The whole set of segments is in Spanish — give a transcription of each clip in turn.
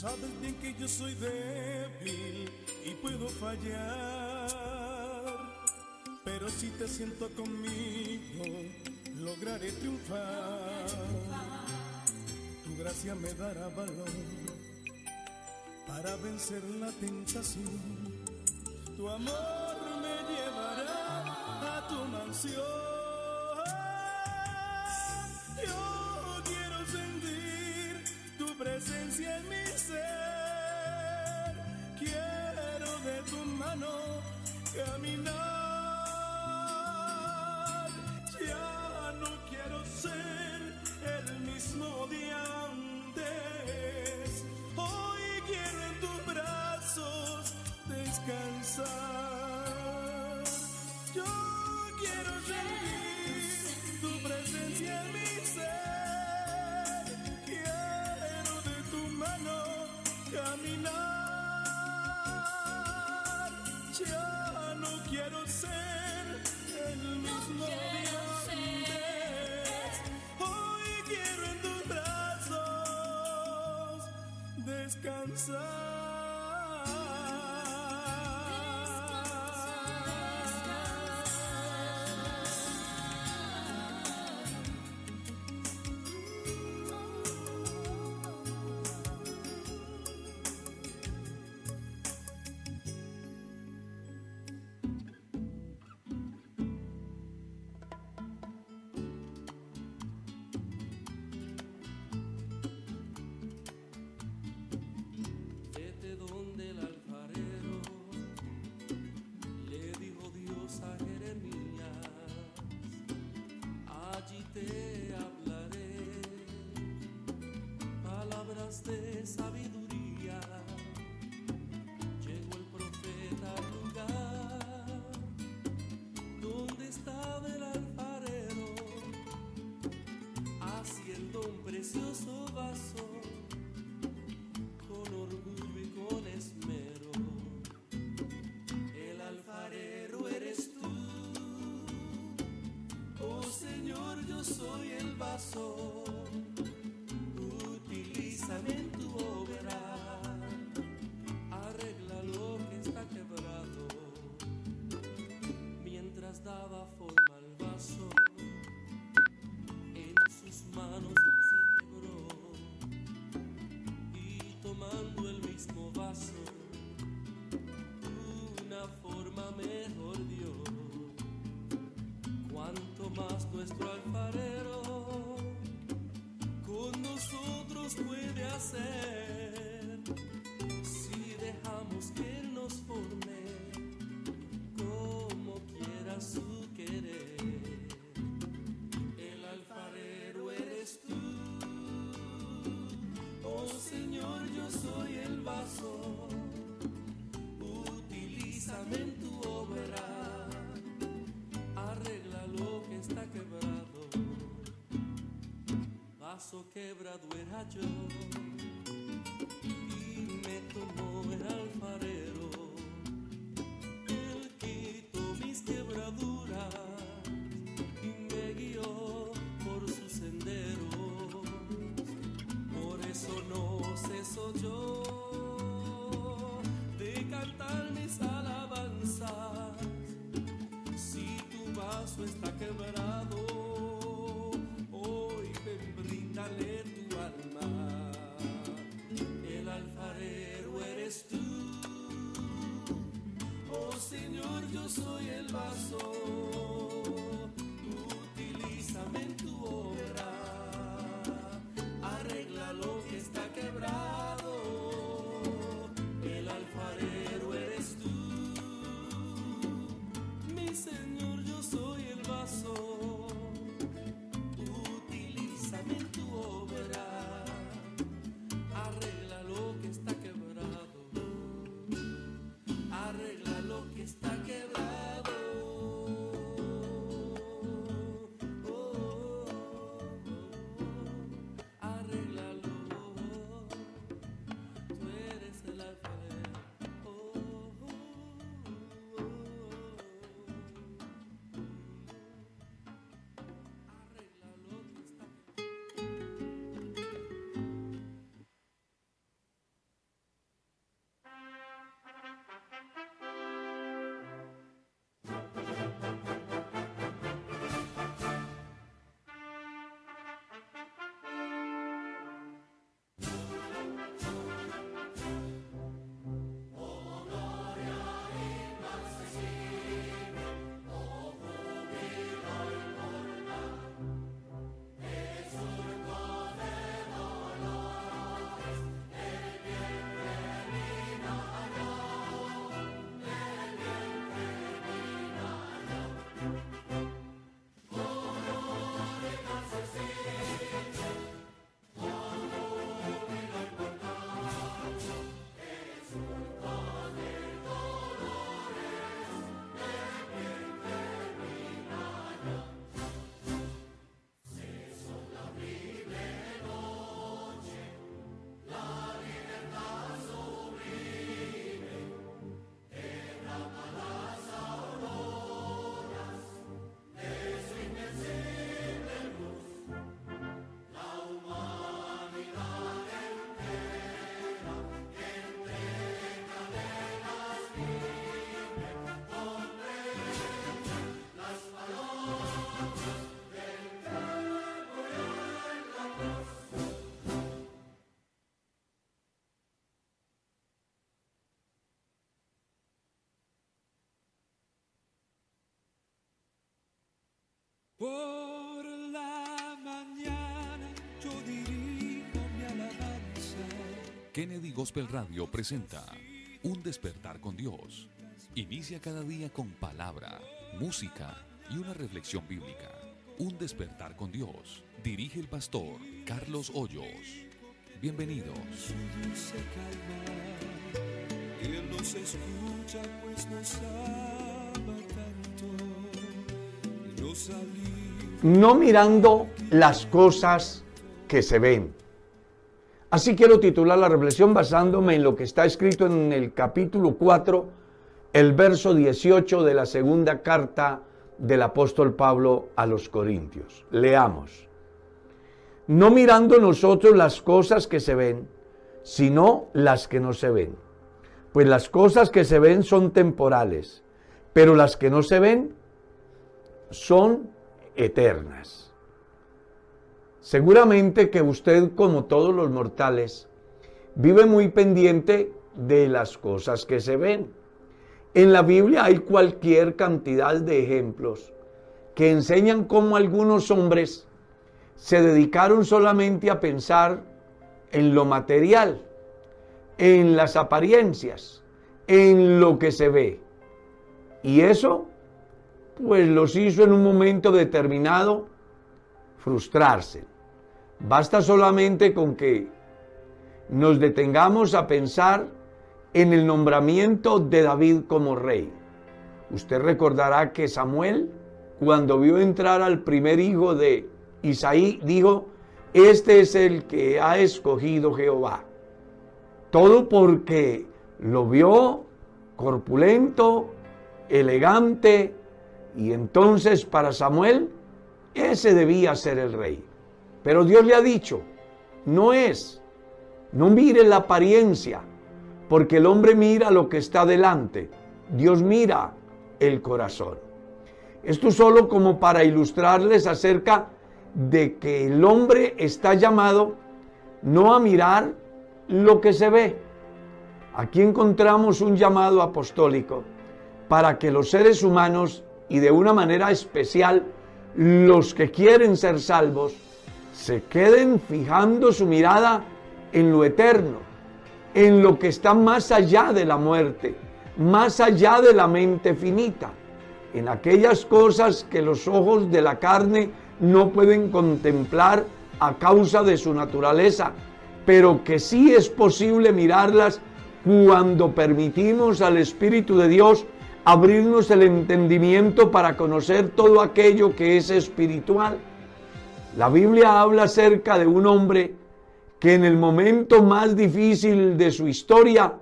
sabes bien que yo soy débil y puedo fallar, pero si te siento conmigo, lograré triunfar. Tu gracia me dará valor para vencer la tentación. Tu amor me llevará a tu mansión. yo quiero sentir tu presencia en mi ser. Quiero de tu mano caminar. Ya no quiero ser el mismo. Descansar. sabiduría. Llegó el profeta al lugar donde estaba el alfarero, haciendo un precioso quebrado era yo. Kennedy Gospel Radio presenta Un despertar con Dios. Inicia cada día con palabra, música y una reflexión bíblica. Un despertar con Dios. Dirige el pastor Carlos Hoyos. Bienvenidos. Él nos escucha pues nos ama tanto no mirando las cosas que se ven. Así quiero titular la reflexión basándome en lo que está escrito en el capítulo 4, el verso 18 de la segunda carta del apóstol Pablo a los Corintios. Leamos. No mirando nosotros las cosas que se ven, sino las que no se ven. Pues las cosas que se ven son temporales, pero las que no se ven son eternas. Seguramente que usted, como todos los mortales, vive muy pendiente de las cosas que se ven. En la Biblia hay cualquier cantidad de ejemplos que enseñan cómo algunos hombres se dedicaron solamente a pensar en lo material, en las apariencias, en lo que se ve. Y eso pues los hizo en un momento determinado frustrarse. Basta solamente con que nos detengamos a pensar en el nombramiento de David como rey. Usted recordará que Samuel, cuando vio entrar al primer hijo de Isaí, dijo, este es el que ha escogido Jehová. Todo porque lo vio corpulento, elegante, y entonces para Samuel, ese debía ser el rey. Pero Dios le ha dicho, no es, no mire la apariencia, porque el hombre mira lo que está delante, Dios mira el corazón. Esto solo como para ilustrarles acerca de que el hombre está llamado no a mirar lo que se ve. Aquí encontramos un llamado apostólico para que los seres humanos y de una manera especial los que quieren ser salvos se queden fijando su mirada en lo eterno, en lo que está más allá de la muerte, más allá de la mente finita, en aquellas cosas que los ojos de la carne no pueden contemplar a causa de su naturaleza, pero que sí es posible mirarlas cuando permitimos al Espíritu de Dios abrirnos el entendimiento para conocer todo aquello que es espiritual. La Biblia habla acerca de un hombre que en el momento más difícil de su historia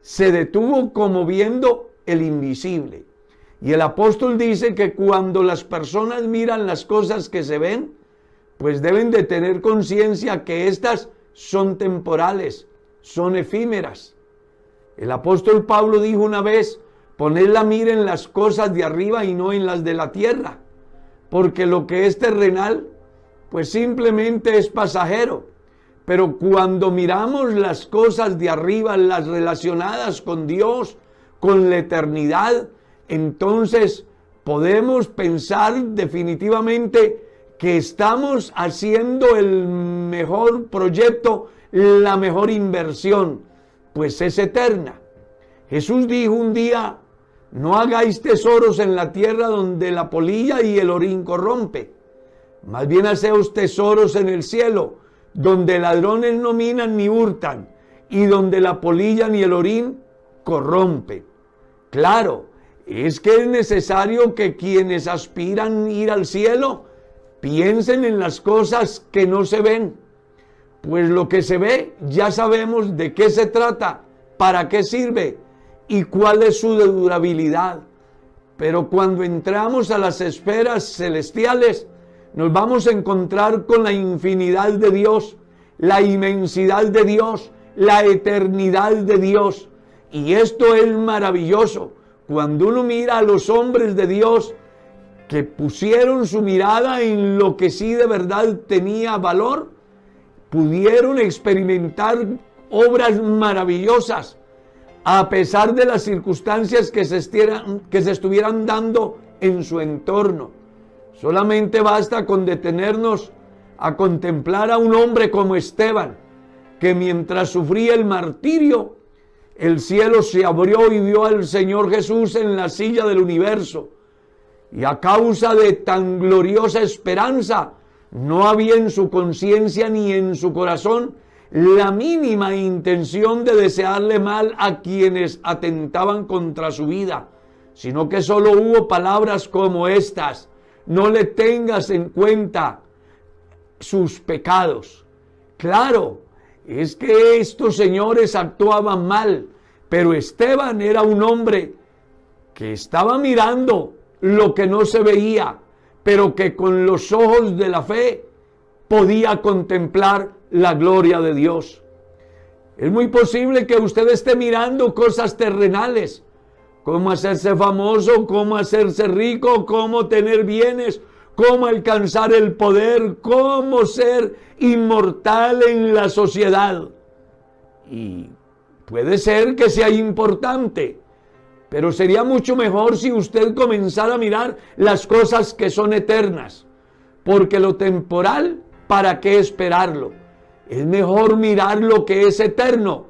se detuvo como viendo el invisible. Y el apóstol dice que cuando las personas miran las cosas que se ven, pues deben de tener conciencia que éstas son temporales, son efímeras. El apóstol Pablo dijo una vez, poned la mira en las cosas de arriba y no en las de la tierra, porque lo que es terrenal, pues simplemente es pasajero. Pero cuando miramos las cosas de arriba, las relacionadas con Dios, con la eternidad, entonces podemos pensar definitivamente que estamos haciendo el mejor proyecto, la mejor inversión, pues es eterna. Jesús dijo un día, no hagáis tesoros en la tierra donde la polilla y el orín corrompe. Más bien haceos tesoros en el cielo, donde ladrones no minan ni hurtan, y donde la polilla ni el orín corrompen. Claro, es que es necesario que quienes aspiran ir al cielo piensen en las cosas que no se ven. Pues lo que se ve ya sabemos de qué se trata, para qué sirve y cuál es su durabilidad. Pero cuando entramos a las esferas celestiales, nos vamos a encontrar con la infinidad de Dios, la inmensidad de Dios, la eternidad de Dios. Y esto es maravilloso. Cuando uno mira a los hombres de Dios que pusieron su mirada en lo que sí de verdad tenía valor, pudieron experimentar obras maravillosas a pesar de las circunstancias que se, estuvieran, que se estuvieran dando en su entorno. Solamente basta con detenernos a contemplar a un hombre como Esteban, que mientras sufría el martirio, el cielo se abrió y vio al Señor Jesús en la silla del universo. Y a causa de tan gloriosa esperanza, no había en su conciencia ni en su corazón la mínima intención de desearle mal a quienes atentaban contra su vida, sino que solo hubo palabras como estas, no le tengas en cuenta sus pecados. Claro, es que estos señores actuaban mal, pero Esteban era un hombre que estaba mirando lo que no se veía, pero que con los ojos de la fe podía contemplar la gloria de Dios. Es muy posible que usted esté mirando cosas terrenales, cómo hacerse famoso, cómo hacerse rico, cómo tener bienes, cómo alcanzar el poder, cómo ser inmortal en la sociedad. Y puede ser que sea importante, pero sería mucho mejor si usted comenzara a mirar las cosas que son eternas, porque lo temporal, ¿para qué esperarlo? Es mejor mirar lo que es eterno,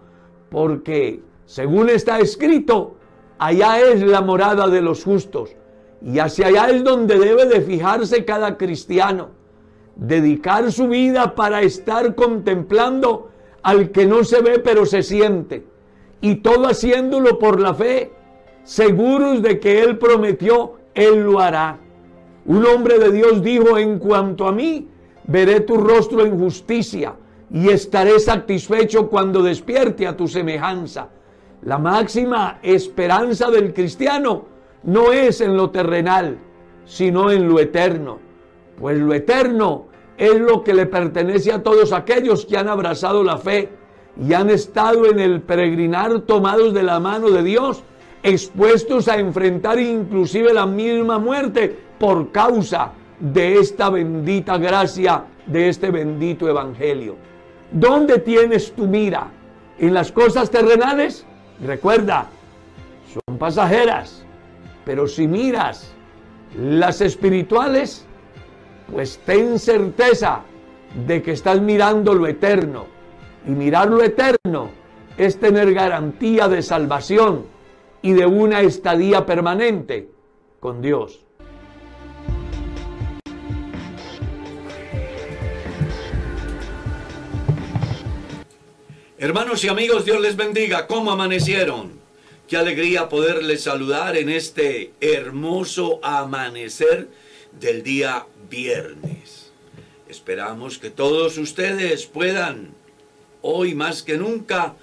porque según está escrito, allá es la morada de los justos. Y hacia allá es donde debe de fijarse cada cristiano. Dedicar su vida para estar contemplando al que no se ve pero se siente. Y todo haciéndolo por la fe, seguros de que Él prometió, Él lo hará. Un hombre de Dios dijo, en cuanto a mí, veré tu rostro en justicia y estaré satisfecho cuando despierte a tu semejanza. La máxima esperanza del cristiano no es en lo terrenal, sino en lo eterno. Pues lo eterno es lo que le pertenece a todos aquellos que han abrazado la fe y han estado en el peregrinar tomados de la mano de Dios, expuestos a enfrentar inclusive la misma muerte por causa de esta bendita gracia, de este bendito evangelio. ¿Dónde tienes tu mira? ¿En las cosas terrenales? Recuerda, son pasajeras pero si miras las espirituales, pues ten certeza de que estás mirando lo eterno. Y mirar lo eterno es tener garantía de salvación y de una estadía permanente con Dios. Hermanos y amigos, Dios les bendiga. ¿Cómo amanecieron? Qué alegría poderles saludar en este hermoso amanecer del día viernes. Esperamos que todos ustedes puedan, hoy más que nunca,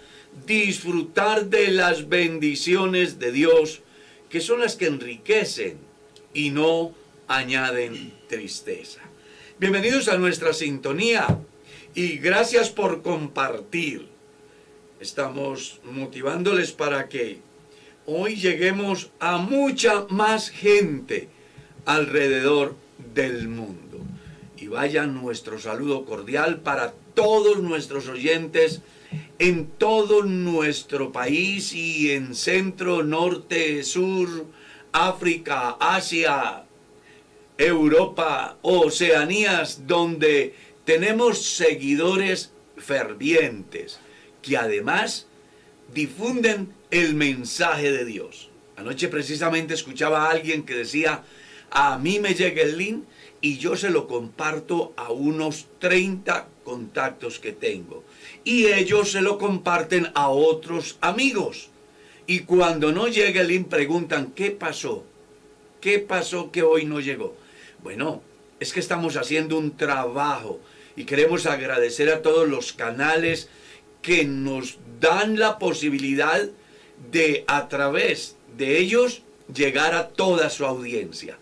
disfrutar de las bendiciones de Dios, que son las que enriquecen y no añaden tristeza. Bienvenidos a nuestra sintonía y gracias por compartir. Estamos motivándoles para que hoy lleguemos a mucha más gente alrededor del mundo. Y vaya nuestro saludo cordial para todos nuestros oyentes en todo nuestro país y en centro, norte, sur, África, Asia, Europa, Oceanías, donde tenemos seguidores fervientes que además difunden el mensaje de Dios. Anoche precisamente escuchaba a alguien que decía, a mí me llega el link y yo se lo comparto a unos 30 contactos que tengo. Y ellos se lo comparten a otros amigos. Y cuando no llega el link preguntan, ¿qué pasó? ¿Qué pasó que hoy no llegó? Bueno, es que estamos haciendo un trabajo y queremos agradecer a todos los canales que nos dan la posibilidad de a través de ellos llegar a toda su audiencia.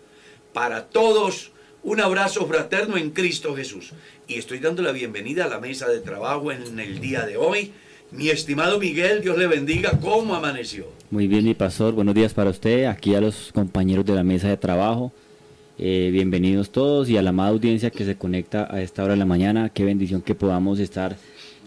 Para todos, un abrazo fraterno en Cristo Jesús. Y estoy dando la bienvenida a la mesa de trabajo en el día de hoy. Mi estimado Miguel, Dios le bendiga. ¿Cómo amaneció? Muy bien, mi pastor. Buenos días para usted, aquí a los compañeros de la mesa de trabajo. Eh, bienvenidos todos y a la amada audiencia que se conecta a esta hora de la mañana. Qué bendición que podamos estar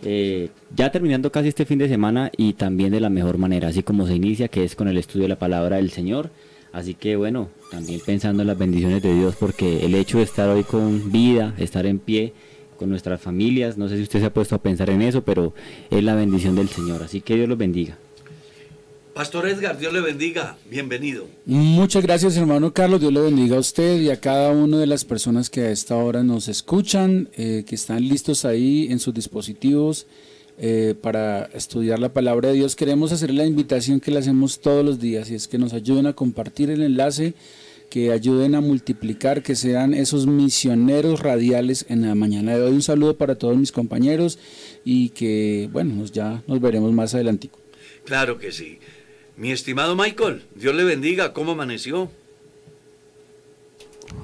eh, ya terminando casi este fin de semana y también de la mejor manera, así como se inicia, que es con el estudio de la palabra del Señor. Así que bueno, también pensando en las bendiciones de Dios, porque el hecho de estar hoy con vida, estar en pie, con nuestras familias, no sé si usted se ha puesto a pensar en eso, pero es la bendición del Señor. Así que Dios los bendiga. Pastor Edgar, Dios le bendiga. Bienvenido. Muchas gracias hermano Carlos, Dios le bendiga a usted y a cada una de las personas que a esta hora nos escuchan, eh, que están listos ahí en sus dispositivos eh, para estudiar la palabra de Dios. Queremos hacer la invitación que le hacemos todos los días y es que nos ayuden a compartir el enlace, que ayuden a multiplicar, que sean esos misioneros radiales en la mañana de hoy. Un saludo para todos mis compañeros y que bueno, ya nos veremos más adelante. Claro que sí. Mi estimado Michael, Dios le bendiga. ¿Cómo amaneció?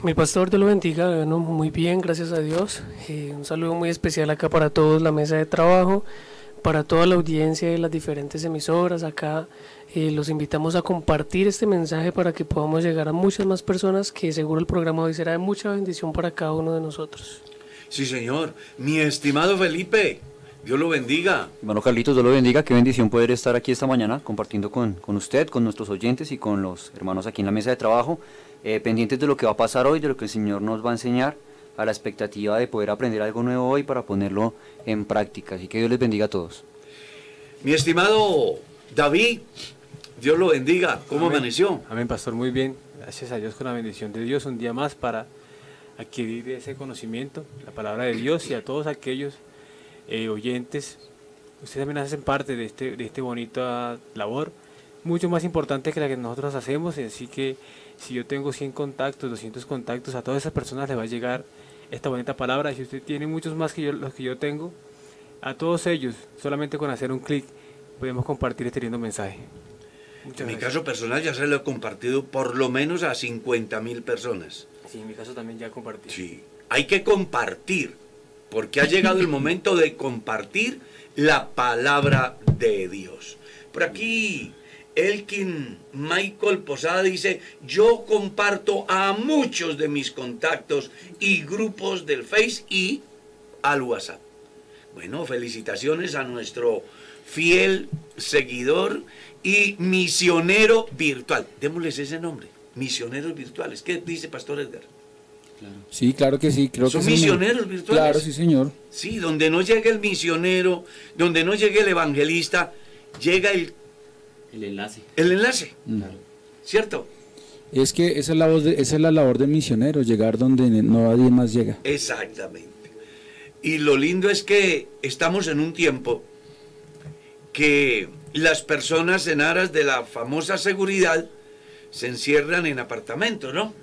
Mi pastor, Dios lo bendiga. Bueno, muy bien, gracias a Dios. Eh, un saludo muy especial acá para todos, la mesa de trabajo, para toda la audiencia de las diferentes emisoras. Acá eh, los invitamos a compartir este mensaje para que podamos llegar a muchas más personas, que seguro el programa hoy será de mucha bendición para cada uno de nosotros. Sí, señor. Mi estimado Felipe, Dios lo bendiga. Hermano Carlitos, Dios lo bendiga. Qué bendición poder estar aquí esta mañana compartiendo con, con usted, con nuestros oyentes y con los hermanos aquí en la mesa de trabajo, eh, pendientes de lo que va a pasar hoy, de lo que el Señor nos va a enseñar, a la expectativa de poder aprender algo nuevo hoy para ponerlo en práctica. Así que Dios les bendiga a todos. Mi estimado David, Dios lo bendiga. ¿Cómo Amén. amaneció? Amén, pastor, muy bien. Gracias a Dios con la bendición de Dios. Un día más para adquirir ese conocimiento, la palabra de Dios y a todos aquellos eh, oyentes. Ustedes también hacen parte de este, de este bonita labor, mucho más importante que la que nosotros hacemos. Así que si yo tengo 100 contactos, 200 contactos, a todas esas personas les va a llegar esta bonita palabra. Si usted tiene muchos más que yo, los que yo tengo, a todos ellos, solamente con hacer un clic, podemos compartir este lindo mensaje. Muchas En mi gracias. caso personal ya se lo he compartido por lo menos a 50 mil personas. Sí, en mi caso también ya compartí. Sí, hay que compartir, porque ha llegado el momento de compartir la palabra de Dios. Por aquí, Elkin Michael Posada dice, yo comparto a muchos de mis contactos y grupos del Face y al WhatsApp. Bueno, felicitaciones a nuestro fiel seguidor y misionero virtual. Démosles ese nombre, misioneros virtuales. ¿Qué dice Pastor Edgar? Sí, claro que sí, creo Son que sí, señor. misioneros virtuales. Claro, sí, señor. Sí, donde no llegue el misionero, donde no llegue el evangelista, llega el, El enlace. el enlace, Mm. ¿cierto? Es que esa es, la voz de- esa es la labor del misionero, llegar donde no nadie más llega. Exactamente. Y lo lindo es que estamos en un tiempo que las personas en aras de la famosa seguridad se encierran en apartamentos, ¿no?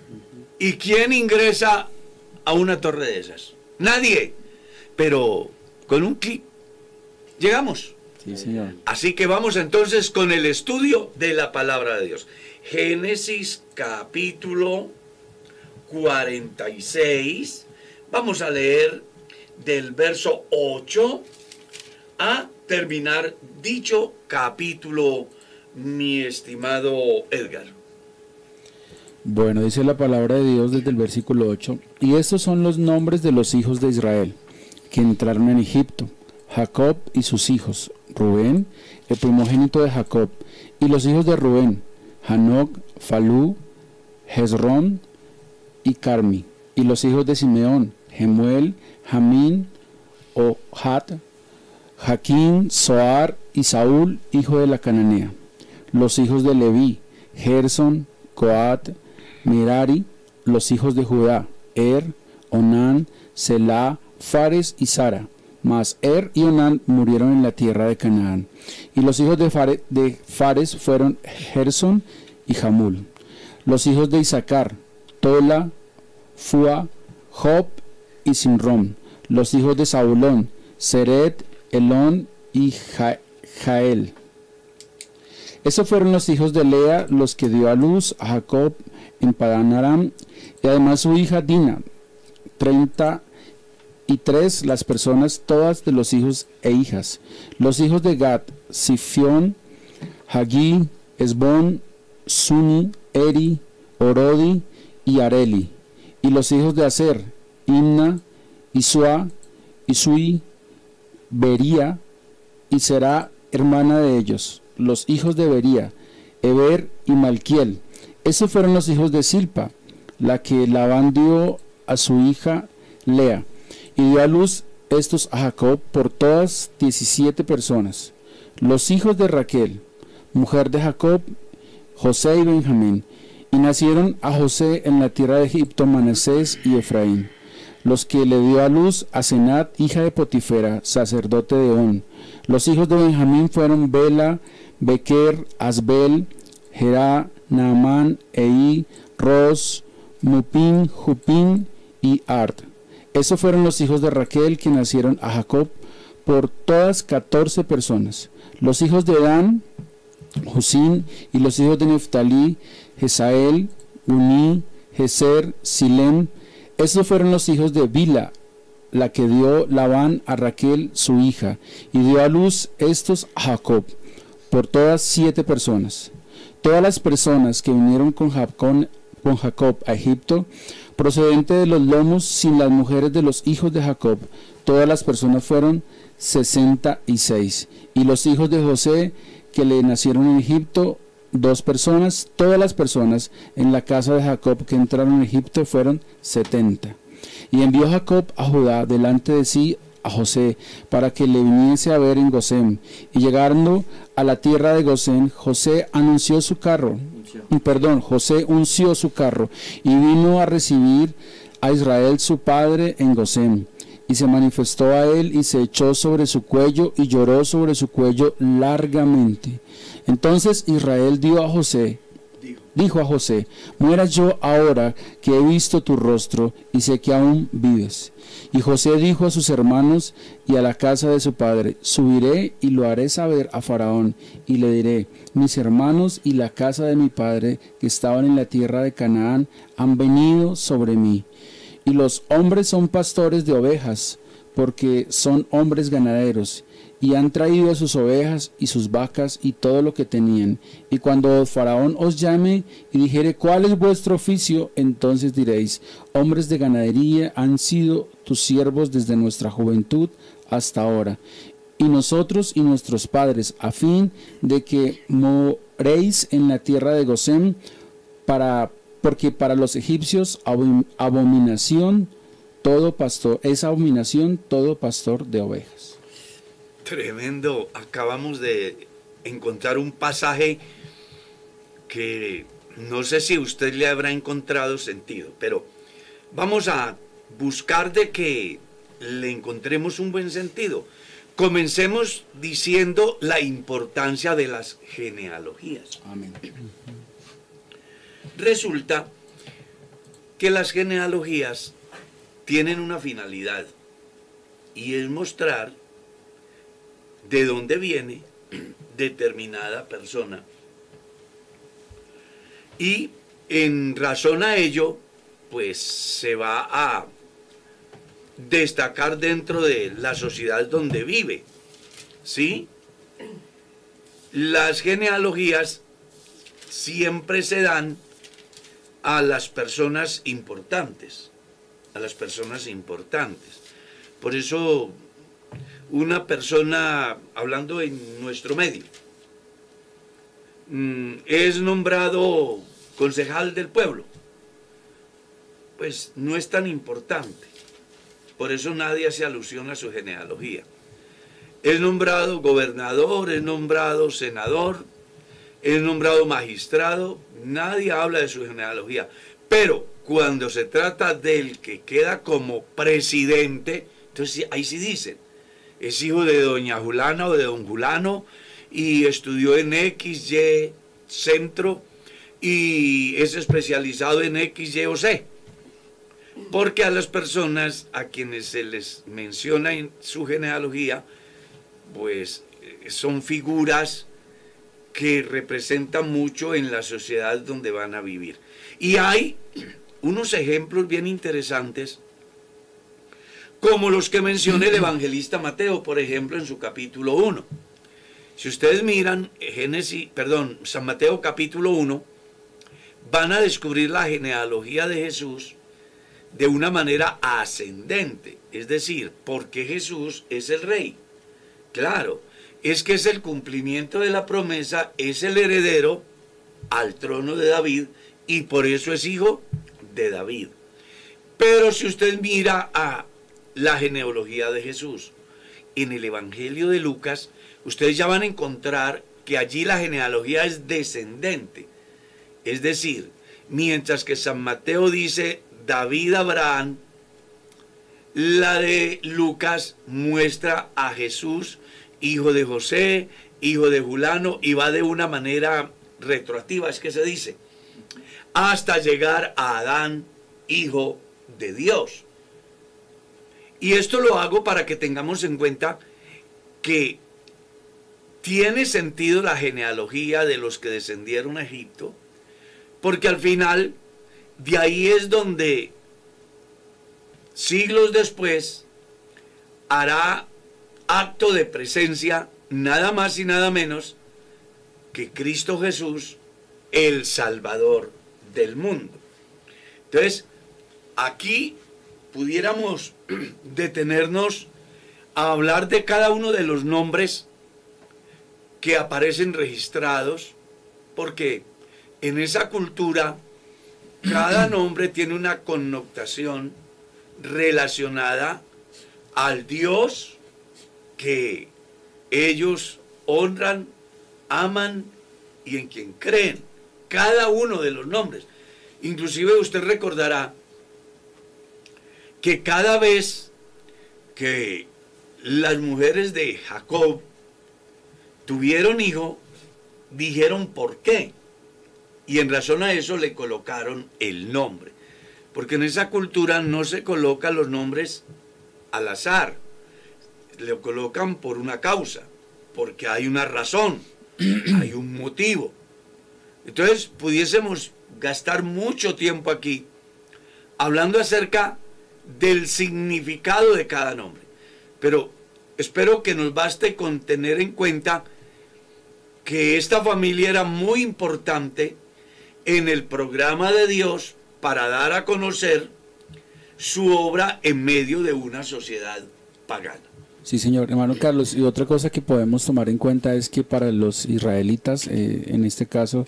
¿Y quién ingresa a una torre de esas? Nadie. Pero con un clic llegamos. Sí, señor. Así que vamos entonces con el estudio de la palabra de Dios. Génesis capítulo 46. Vamos a leer del verso 8 a terminar dicho capítulo, mi estimado Edgar. Bueno, dice la palabra de Dios desde el versículo 8. Y estos son los nombres de los hijos de Israel que entraron en Egipto. Jacob y sus hijos. Rubén, el primogénito de Jacob. Y los hijos de Rubén. Hanoc, Falú, Hezrón y Carmi. Y los hijos de Simeón. Gemuel, Jamín, Ohat, Jaquín, Soar y Saúl, hijo de la cananea. Los hijos de Leví, Gerson, Coat, Merari, los hijos de Judá, Er, Onán, Selah, Fares y Sara. Mas Er y Onán murieron en la tierra de Canaán. Y los hijos de, Fare- de Fares fueron Gerson y Jamul. Los hijos de Isaacar, Tola, Fua, Job y Simrón. Los hijos de Saulón, Seret, Elón y Ja- Jael. Esos fueron los hijos de Lea, los que dio a luz a Jacob y además su hija Dina. Treinta y tres las personas, todas de los hijos e hijas. Los hijos de Gad, Sifión, Hagí, Esbón, Suni, Eri, Orodi y Areli. Y los hijos de Aser, Imna, Isua, Isui, Bería, y será hermana de ellos. Los hijos de Bería, Eber y Malquiel. Esos fueron los hijos de Silpa, la que Labán dio a su hija Lea, y dio a luz estos a Jacob por todas diecisiete personas. Los hijos de Raquel, mujer de Jacob, José y Benjamín, y nacieron a José en la tierra de Egipto Manasés y Efraín, los que le dio a luz a Senat, hija de Potifera, sacerdote de On. Los hijos de Benjamín fueron Bela, Bequer, Asbel, Gerá, Naamán, Ei, Ros, Mupin, Jupin y Ard. Esos fueron los hijos de Raquel que nacieron a Jacob por todas catorce personas. Los hijos de Dan, Husín, y los hijos de Neftalí, Jezael, Uní, Jezer, Silem. Esos fueron los hijos de Bila, la que dio Labán a Raquel, su hija, y dio a luz estos a Jacob, por todas siete personas. Todas las personas que vinieron con Jacob, a Egipto, procedente de los lomos sin las mujeres de los hijos de Jacob, todas las personas fueron sesenta y seis. Y los hijos de José que le nacieron en Egipto, dos personas, todas las personas en la casa de Jacob que entraron en Egipto fueron setenta. Y envió Jacob a Judá delante de sí a José para que le viniese a ver en Gosén. Y llegando a la tierra de Gosén, José anunció su carro, perdón, José unció su carro y vino a recibir a Israel su padre en Gosén. Y se manifestó a él y se echó sobre su cuello y lloró sobre su cuello largamente. Entonces Israel dio a José, dijo a José, muera yo ahora que he visto tu rostro y sé que aún vives. Y José dijo a sus hermanos y a la casa de su padre, subiré y lo haré saber a Faraón, y le diré, mis hermanos y la casa de mi padre que estaban en la tierra de Canaán han venido sobre mí. Y los hombres son pastores de ovejas, porque son hombres ganaderos, y han traído sus ovejas y sus vacas y todo lo que tenían. Y cuando Faraón os llame y dijere cuál es vuestro oficio, entonces diréis, hombres de ganadería han sido tus siervos desde nuestra juventud hasta ahora. Y nosotros y nuestros padres, a fin de que moréis en la tierra de Gosén, para, porque para los egipcios abominación todo pastor, es abominación todo pastor de ovejas. Tremendo. Acabamos de encontrar un pasaje que no sé si usted le habrá encontrado sentido, pero vamos a buscar de que le encontremos un buen sentido. Comencemos diciendo la importancia de las genealogías. Amén. Resulta que las genealogías tienen una finalidad y es mostrar de dónde viene determinada persona. Y en razón a ello, pues se va a destacar dentro de la sociedad donde vive. ¿Sí? Las genealogías siempre se dan a las personas importantes, a las personas importantes. Por eso una persona, hablando en nuestro medio, mm, es nombrado concejal del pueblo, pues no es tan importante. Por eso nadie hace alusión a su genealogía. Es nombrado gobernador, es nombrado senador, es nombrado magistrado, nadie habla de su genealogía. Pero cuando se trata del que queda como presidente, entonces ahí sí dicen, es hijo de doña Julana o de don Julano y estudió en XY Centro y es especializado en X, Y o C. Porque a las personas a quienes se les menciona en su genealogía, pues eh, son figuras que representan mucho en la sociedad donde van a vivir. Y hay unos ejemplos bien interesantes como los que menciona el evangelista Mateo, por ejemplo, en su capítulo 1. Si ustedes miran Génesis, perdón, San Mateo capítulo 1, van a descubrir la genealogía de Jesús de una manera ascendente, es decir, porque Jesús es el rey. Claro, es que es el cumplimiento de la promesa, es el heredero al trono de David y por eso es hijo de David. Pero si usted mira a la genealogía de Jesús en el Evangelio de Lucas, ustedes ya van a encontrar que allí la genealogía es descendente. Es decir, mientras que San Mateo dice David Abraham, la de Lucas muestra a Jesús, hijo de José, hijo de Julano, y va de una manera retroactiva, es que se dice, hasta llegar a Adán, hijo de Dios. Y esto lo hago para que tengamos en cuenta que tiene sentido la genealogía de los que descendieron a Egipto, porque al final de ahí es donde siglos después hará acto de presencia nada más y nada menos que Cristo Jesús, el Salvador del mundo. Entonces, aquí pudiéramos detenernos a hablar de cada uno de los nombres que aparecen registrados, porque en esa cultura cada nombre tiene una connotación relacionada al Dios que ellos honran, aman y en quien creen. Cada uno de los nombres. Inclusive usted recordará que cada vez que las mujeres de Jacob tuvieron hijo, dijeron por qué. Y en razón a eso le colocaron el nombre. Porque en esa cultura no se colocan los nombres al azar. Le colocan por una causa, porque hay una razón, hay un motivo. Entonces pudiésemos gastar mucho tiempo aquí hablando acerca del significado de cada nombre. Pero espero que nos baste con tener en cuenta que esta familia era muy importante en el programa de Dios para dar a conocer su obra en medio de una sociedad pagana. Sí, señor, hermano Carlos. Y otra cosa que podemos tomar en cuenta es que para los israelitas, eh, en este caso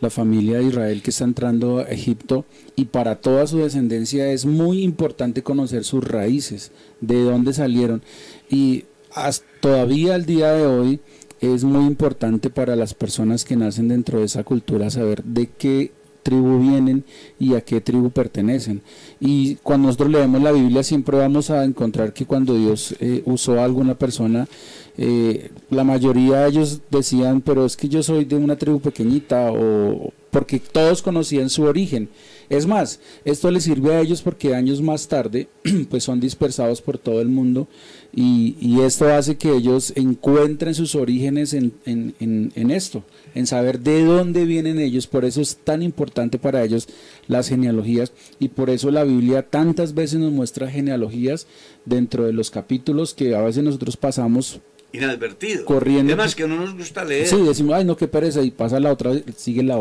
la familia de Israel que está entrando a Egipto, y para toda su descendencia es muy importante conocer sus raíces, de dónde salieron. Y hasta todavía al día de hoy es muy importante para las personas que nacen dentro de esa cultura saber de qué tribu vienen y a qué tribu pertenecen. Y cuando nosotros leemos la Biblia siempre vamos a encontrar que cuando Dios eh, usó a alguna persona, eh, la mayoría de ellos decían, pero es que yo soy de una tribu pequeñita o porque todos conocían su origen. Es más, esto les sirve a ellos porque años más tarde, pues son dispersados por todo el mundo y, esto hace que ellos encuentren sus orígenes en, en, esto, en saber de dónde vienen ellos. Por eso es tan importante para ellos las genealogías y por eso la Biblia tantas veces nos muestra genealogías dentro de los capítulos que a veces nosotros pasamos inadvertido. Corriendo. Además que no nos gusta leer. Sí, decimos, ay, no, qué pereza, y pasa la otra, sigue la,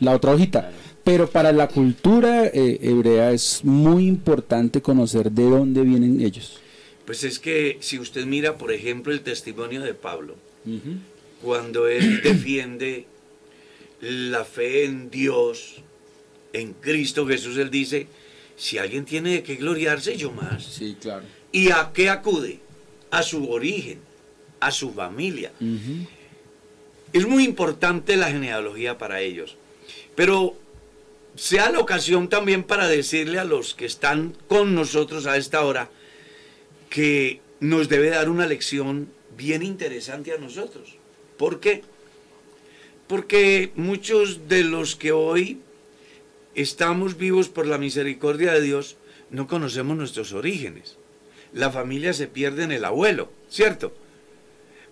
la otra hojita. Pero para la cultura eh, hebrea es muy importante conocer de dónde vienen ellos. Pues es que si usted mira, por ejemplo, el testimonio de Pablo, cuando él defiende la fe en Dios, en Cristo Jesús, él dice, si alguien tiene de qué gloriarse, yo más. Sí, claro. ¿Y a qué acude? A su origen, a su familia. Es muy importante la genealogía para ellos. Pero sea la ocasión también para decirle a los que están con nosotros a esta hora, que nos debe dar una lección bien interesante a nosotros. ¿Por qué? Porque muchos de los que hoy estamos vivos por la misericordia de Dios no conocemos nuestros orígenes. La familia se pierde en el abuelo, ¿cierto?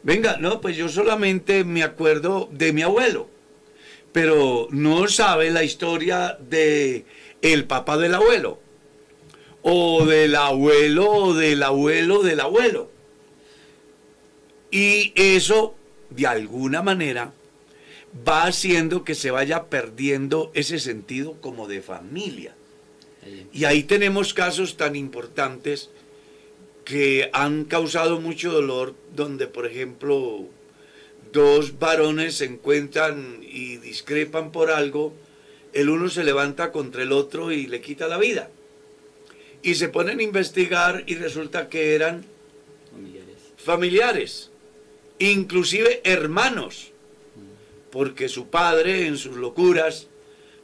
Venga, no, pues yo solamente me acuerdo de mi abuelo, pero no sabe la historia de el papá del abuelo o del abuelo o del abuelo del abuelo. Y eso, de alguna manera, va haciendo que se vaya perdiendo ese sentido como de familia. Y ahí tenemos casos tan importantes que han causado mucho dolor, donde, por ejemplo, dos varones se encuentran y discrepan por algo, el uno se levanta contra el otro y le quita la vida. Y se ponen a investigar y resulta que eran familiares, inclusive hermanos, porque su padre en sus locuras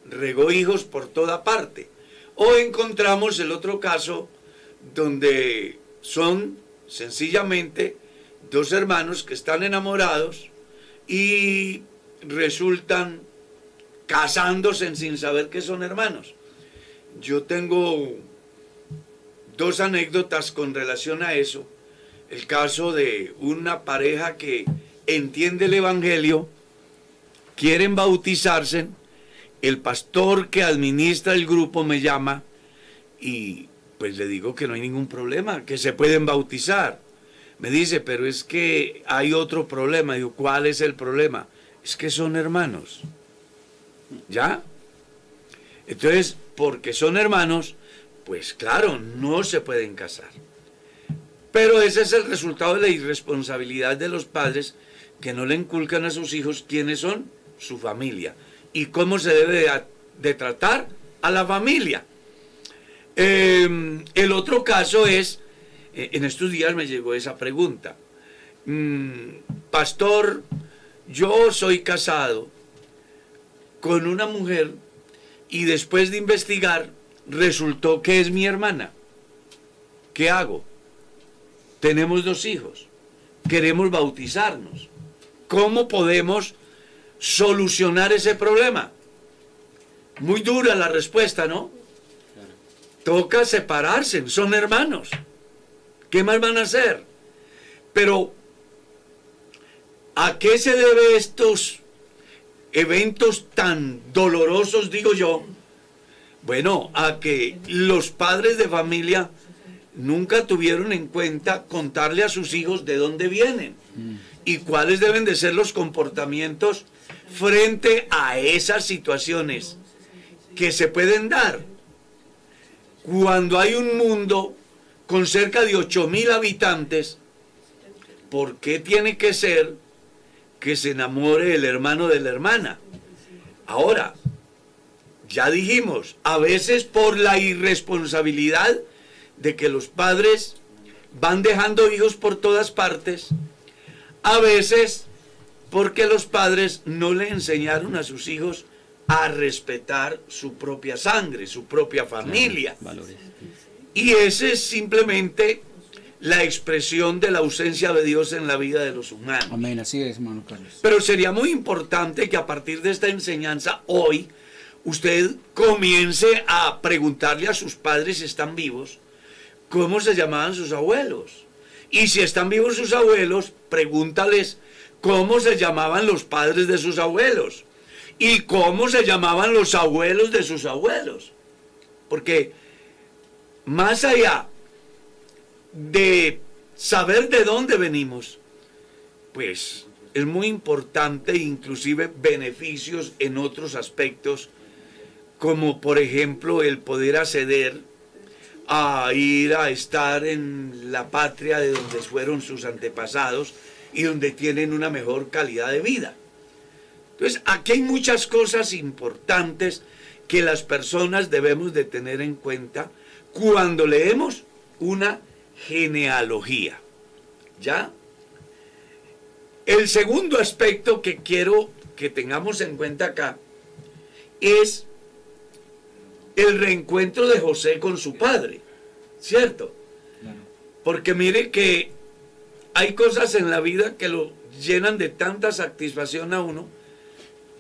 regó hijos por toda parte. O encontramos el otro caso donde son sencillamente dos hermanos que están enamorados y resultan casándose sin saber que son hermanos. Yo tengo dos anécdotas con relación a eso. El caso de una pareja que entiende el Evangelio, quieren bautizarse, el pastor que administra el grupo me llama y pues le digo que no hay ningún problema, que se pueden bautizar. Me dice, pero es que hay otro problema. Digo, ¿cuál es el problema? Es que son hermanos. ¿Ya? Entonces, porque son hermanos, pues claro, no se pueden casar. Pero ese es el resultado de la irresponsabilidad de los padres que no le inculcan a sus hijos quiénes son su familia y cómo se debe de, tratar a la familia. Em, el otro caso es, eh, en estos días me llegó esa pregunta, mm, pastor, yo soy casado con una mujer y después de investigar resultó que es mi hermana. ¿Qué hago? Tenemos dos hijos, queremos bautizarnos. ¿Cómo podemos solucionar ese problema? Muy dura la respuesta, ¿no? Toca separarse, son hermanos. ¿Qué más van a hacer? Pero, ¿a qué se debe estos eventos tan dolorosos, digo yo? Bueno, a que los padres de familia nunca tuvieron en cuenta contarle a sus hijos de dónde vienen y cuáles deben de ser los comportamientos frente a esas situaciones que se pueden dar cuando hay un mundo con cerca de 8 mil habitantes, ¿por qué tiene que ser que se enamore el hermano de la hermana? Ahora, ya dijimos, a veces por la irresponsabilidad de que los padres van dejando hijos por todas partes, a veces porque los padres no le enseñaron a sus hijos a respetar su propia sangre, su propia familia. y ese es simplemente la expresión de la ausencia de Dios en la vida de los humanos. Amén, así es, hermano Carlos. Pero sería muy importante que a partir de esta enseñanza hoy usted comience a preguntarle a sus padres si están vivos, cómo se llamaban sus abuelos. Y si están vivos sus abuelos, pregúntales cómo se llamaban los padres de sus abuelos y cómo se llamaban los abuelos de sus abuelos. Porque más allá de saber de dónde venimos, pues es muy importante, inclusive beneficios en otros aspectos, como por ejemplo el poder acceder a ir a estar en la patria de donde fueron sus antepasados y donde tienen una mejor calidad de vida. Entonces, aquí hay muchas cosas importantes que las personas debemos de tener en cuenta cuando leemos una genealogía. ¿Ya? El segundo aspecto que quiero que tengamos en cuenta acá es el reencuentro de José con su padre, ¿cierto? Porque mire que hay cosas en la vida que lo llenan de tanta satisfacción a uno,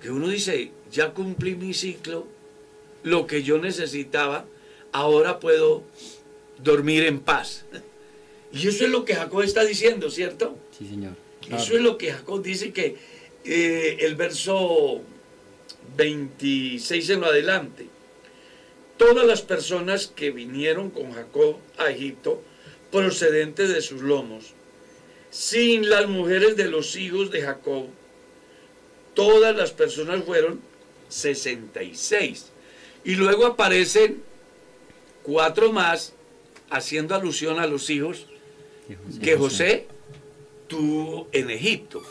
que uno dice, ya cumplí mi ciclo, lo que yo necesitaba, ahora puedo dormir en paz. Y eso es lo que Jacob está diciendo, ¿cierto? Sí, señor. Eso es lo que Jacob dice que eh, el verso 26 en lo adelante. Todas las personas que vinieron con Jacob a Egipto, procedentes de sus lomos, sin las mujeres de los hijos de Jacob, todas las personas fueron 66. Y luego aparecen cuatro más haciendo alusión a los hijos que José tuvo en Egipto.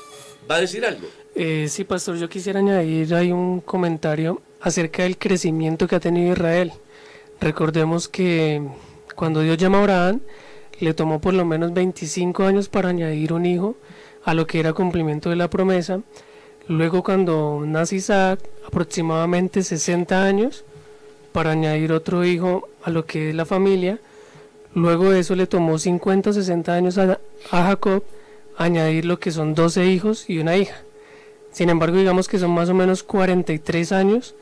¿Va a decir algo? Eh, sí, pastor, yo quisiera añadir ahí un comentario acerca del crecimiento que ha tenido Israel. Recordemos que cuando Dios llama a Abraham, le tomó por lo menos 25 años para añadir un hijo a lo que era cumplimiento de la promesa. Luego cuando nace Isaac, aproximadamente 60 años para añadir otro hijo a lo que es la familia. Luego de eso le tomó 50 o 60 años a, a Jacob añadir lo que son 12 hijos y una hija. Sin embargo, digamos que son más o menos 43 años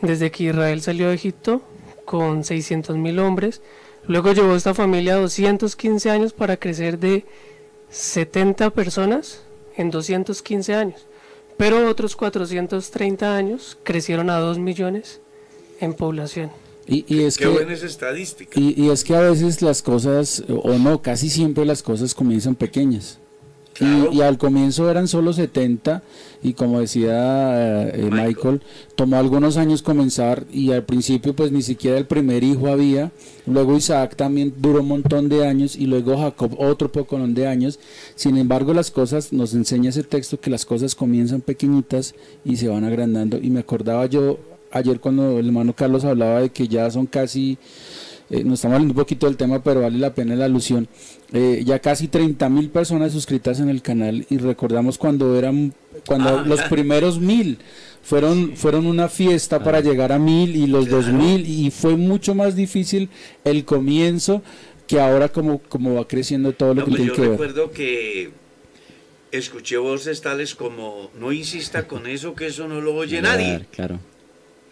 desde que Israel salió de Egipto con 600 mil hombres. Luego llevó esta familia 215 años para crecer de 70 personas en 215 años. Pero otros 430 años crecieron a 2 millones en población. Y, y es Qué que, buena estadística. y, y es que a veces las cosas, o no, casi siempre las cosas comienzan pequeñas. Y- Claro. Y, al comienzo eran solo 70 y como decía eh, eh, Michael. Michael, tomó algunos años comenzar y al principio pues ni siquiera el primer hijo había, luego Isaac también duró un montón de años y luego Jacob otro poco de años, sin embargo las cosas, nos enseña ese texto que las cosas comienzan pequeñitas y se van agrandando y me acordaba yo ayer cuando el hermano Carlos hablaba de que ya son casi eh, nos estamos hablando un poquito del tema, pero vale la pena la alusión. Eh, ya casi 30 mil personas suscritas en el canal y recordamos cuando eran, cuando Ah, los primeros mil fueron, fueron una fiesta para llegar a mil y los Claro. dos mil y fue mucho más difícil el comienzo que ahora como, como va creciendo todo lo No, que pues tiene yo que ver. recuerdo que escuché voces tales como, no insista con eso, que eso no lo oye nadie. Claro.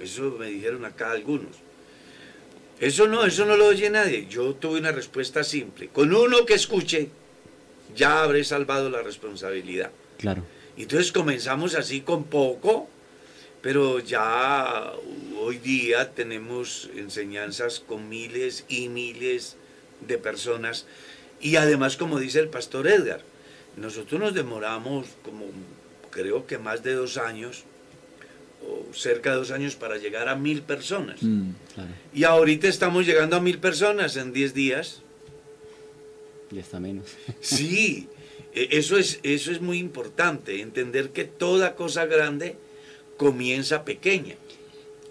Eso me dijeron acá algunos. Eso no, eso no lo oye nadie. Yo tuve una respuesta simple. Con uno que escuche, ya habré salvado la responsabilidad. Claro. Entonces comenzamos así con poco, pero ya hoy día tenemos enseñanzas con miles y miles de personas. Y además, como dice el pastor Edgar, nosotros nos demoramos como creo que más de dos años, o cerca de dos años, para llegar a mil personas. Mm. Claro. Y ahorita estamos llegando a mil personas en 10 días. Ya está menos. Sí, e- eso es, eso es muy importante, entender que toda cosa grande comienza pequeña.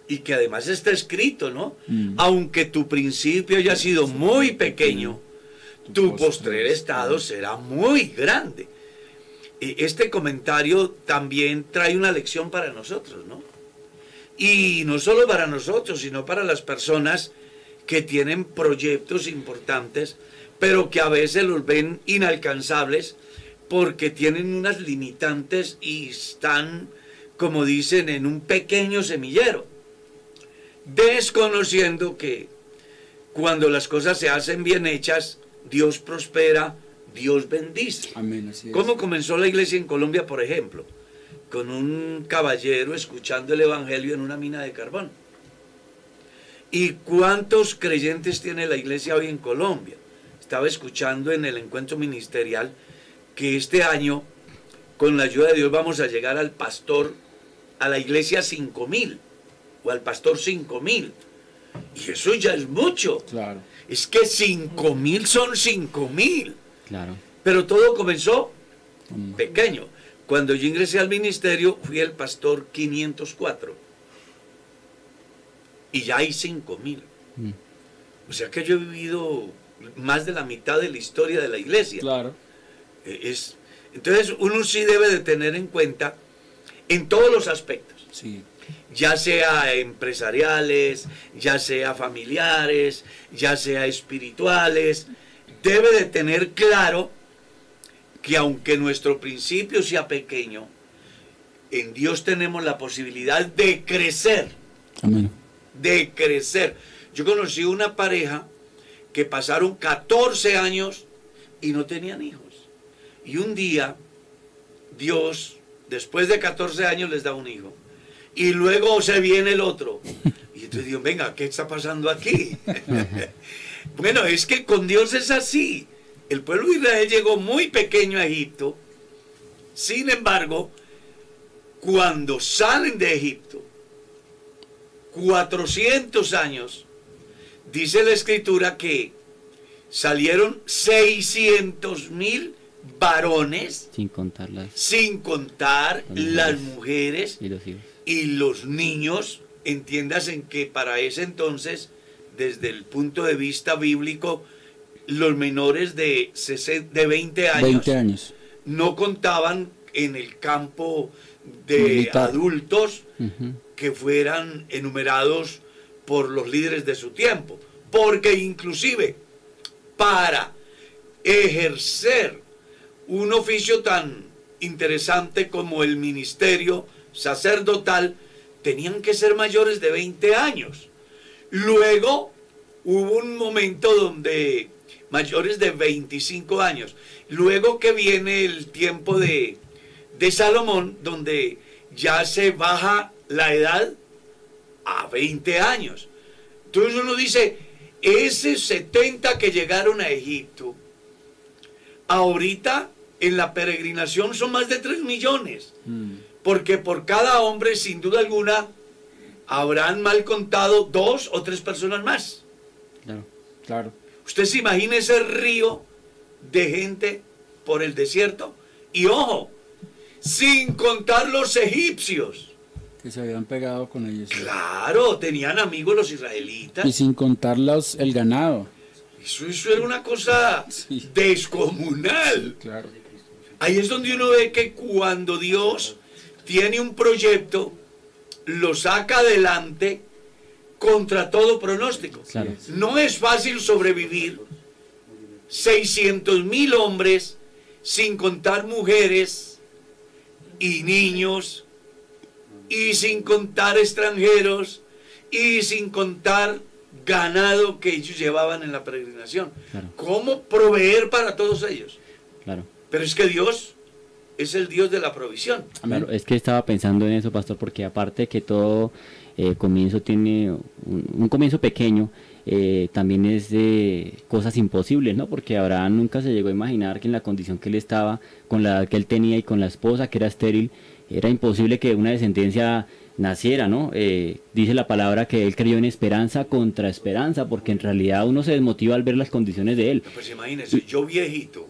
Y que además está escrito, ¿no? Mm. Aunque tu principio haya sido muy pequeño, tu postrer estado será muy grande. E- Este comentario también trae una lección para nosotros, ¿no? Y no solo para nosotros, sino para las personas que tienen proyectos importantes, pero que a veces los ven inalcanzables porque tienen unas limitantes y están, como dicen, en un pequeño semillero, desconociendo que cuando las cosas se hacen bien hechas, Dios prospera, Dios bendice. Amén, así es. ¿Cómo comenzó la iglesia en Colombia, por ejemplo? Con un caballero escuchando el Evangelio en una mina de carbón. ¿Y cuántos creyentes tiene la iglesia hoy en Colombia? Estaba escuchando en el encuentro ministerial que este año, con la ayuda de Dios, vamos a llegar al pastor, a la iglesia 5000 o al pastor 5000. Y eso ya es mucho. Claro. Es que 5000 son 5000. Claro. Pero todo comenzó pequeño. Cuando yo ingresé al ministerio, fui el pastor 504. Y ya hay 5000. Mm. O sea que yo he vivido más de la mitad de la historia de la iglesia. Claro. Eh, Es, entonces uno sí debe de tener en cuenta en todos los aspectos Sí. ya sea empresariales, ya sea familiares, ya sea espirituales, debe de tener claro que aunque nuestro principio sea pequeño, en Dios tenemos la posibilidad de crecer, Amén. de crecer. Yo conocí una pareja que pasaron 14 años y no tenían hijos. Y un día Dios, después de 14 años, les da un hijo. Y luego se viene el otro. Y entonces digo, venga, ¿qué está pasando aquí? bueno, es que con Dios es así. El pueblo de Israel llegó muy pequeño a Egipto. Sin embargo, cuando salen de Egipto, 400 años, dice la escritura que salieron 600 mil varones, Sin contar las sin contar Las mujeres. y los hijos. y los niños entiendas en que para ese entonces, desde el punto de vista bíblico, los menores de, 60 de 20 años 20 años. no contaban en el campo de Militar. adultos que fueran enumerados por los líderes de su tiempo. Porque inclusive para ejercer un oficio tan interesante como el ministerio sacerdotal, tenían que ser mayores de 20 años. Luego hubo un momento donde mayores de 25 años. Luego que viene el tiempo de, de Salomón, donde ya se baja la edad a 20 años. Entonces uno dice, ese 70 que llegaron a Egipto, ahorita en la peregrinación son más de 3 millones. Porque por cada hombre, sin duda alguna, habrán mal contado dos o tres personas más. Claro. Claro. Usted se imagina ese río de gente por el desierto. Y ojo, sin contar los egipcios. Que se habían pegado con ellos. Claro, tenían amigos los israelitas. Y sin contar los, el ganado. Eso, eso era una cosa Sí. descomunal. Claro. Ahí es donde uno ve que cuando Dios tiene un proyecto, lo saca adelante contra todo pronóstico. Claro. No es fácil sobrevivir 600 mil hombres sin contar mujeres y niños y sin contar extranjeros y sin contar ganado que ellos llevaban en la peregrinación. Claro. ¿Cómo proveer para todos ellos? Claro. Pero es que Dios es el Dios de la provisión. Claro, es que estaba pensando en eso, pastor, porque aparte que todo eh, comienzo tiene un, un comienzo pequeño, eh, también es de cosas imposibles, ¿no? Porque Abraham nunca se llegó a imaginar que en la condición que él estaba, con la edad que él tenía y con la esposa que era estéril, era imposible que una descendencia naciera, ¿no? Eh, dice la palabra que él creyó en esperanza contra esperanza, porque en realidad uno se desmotiva al ver las condiciones de él Pues imagínense, yo viejito.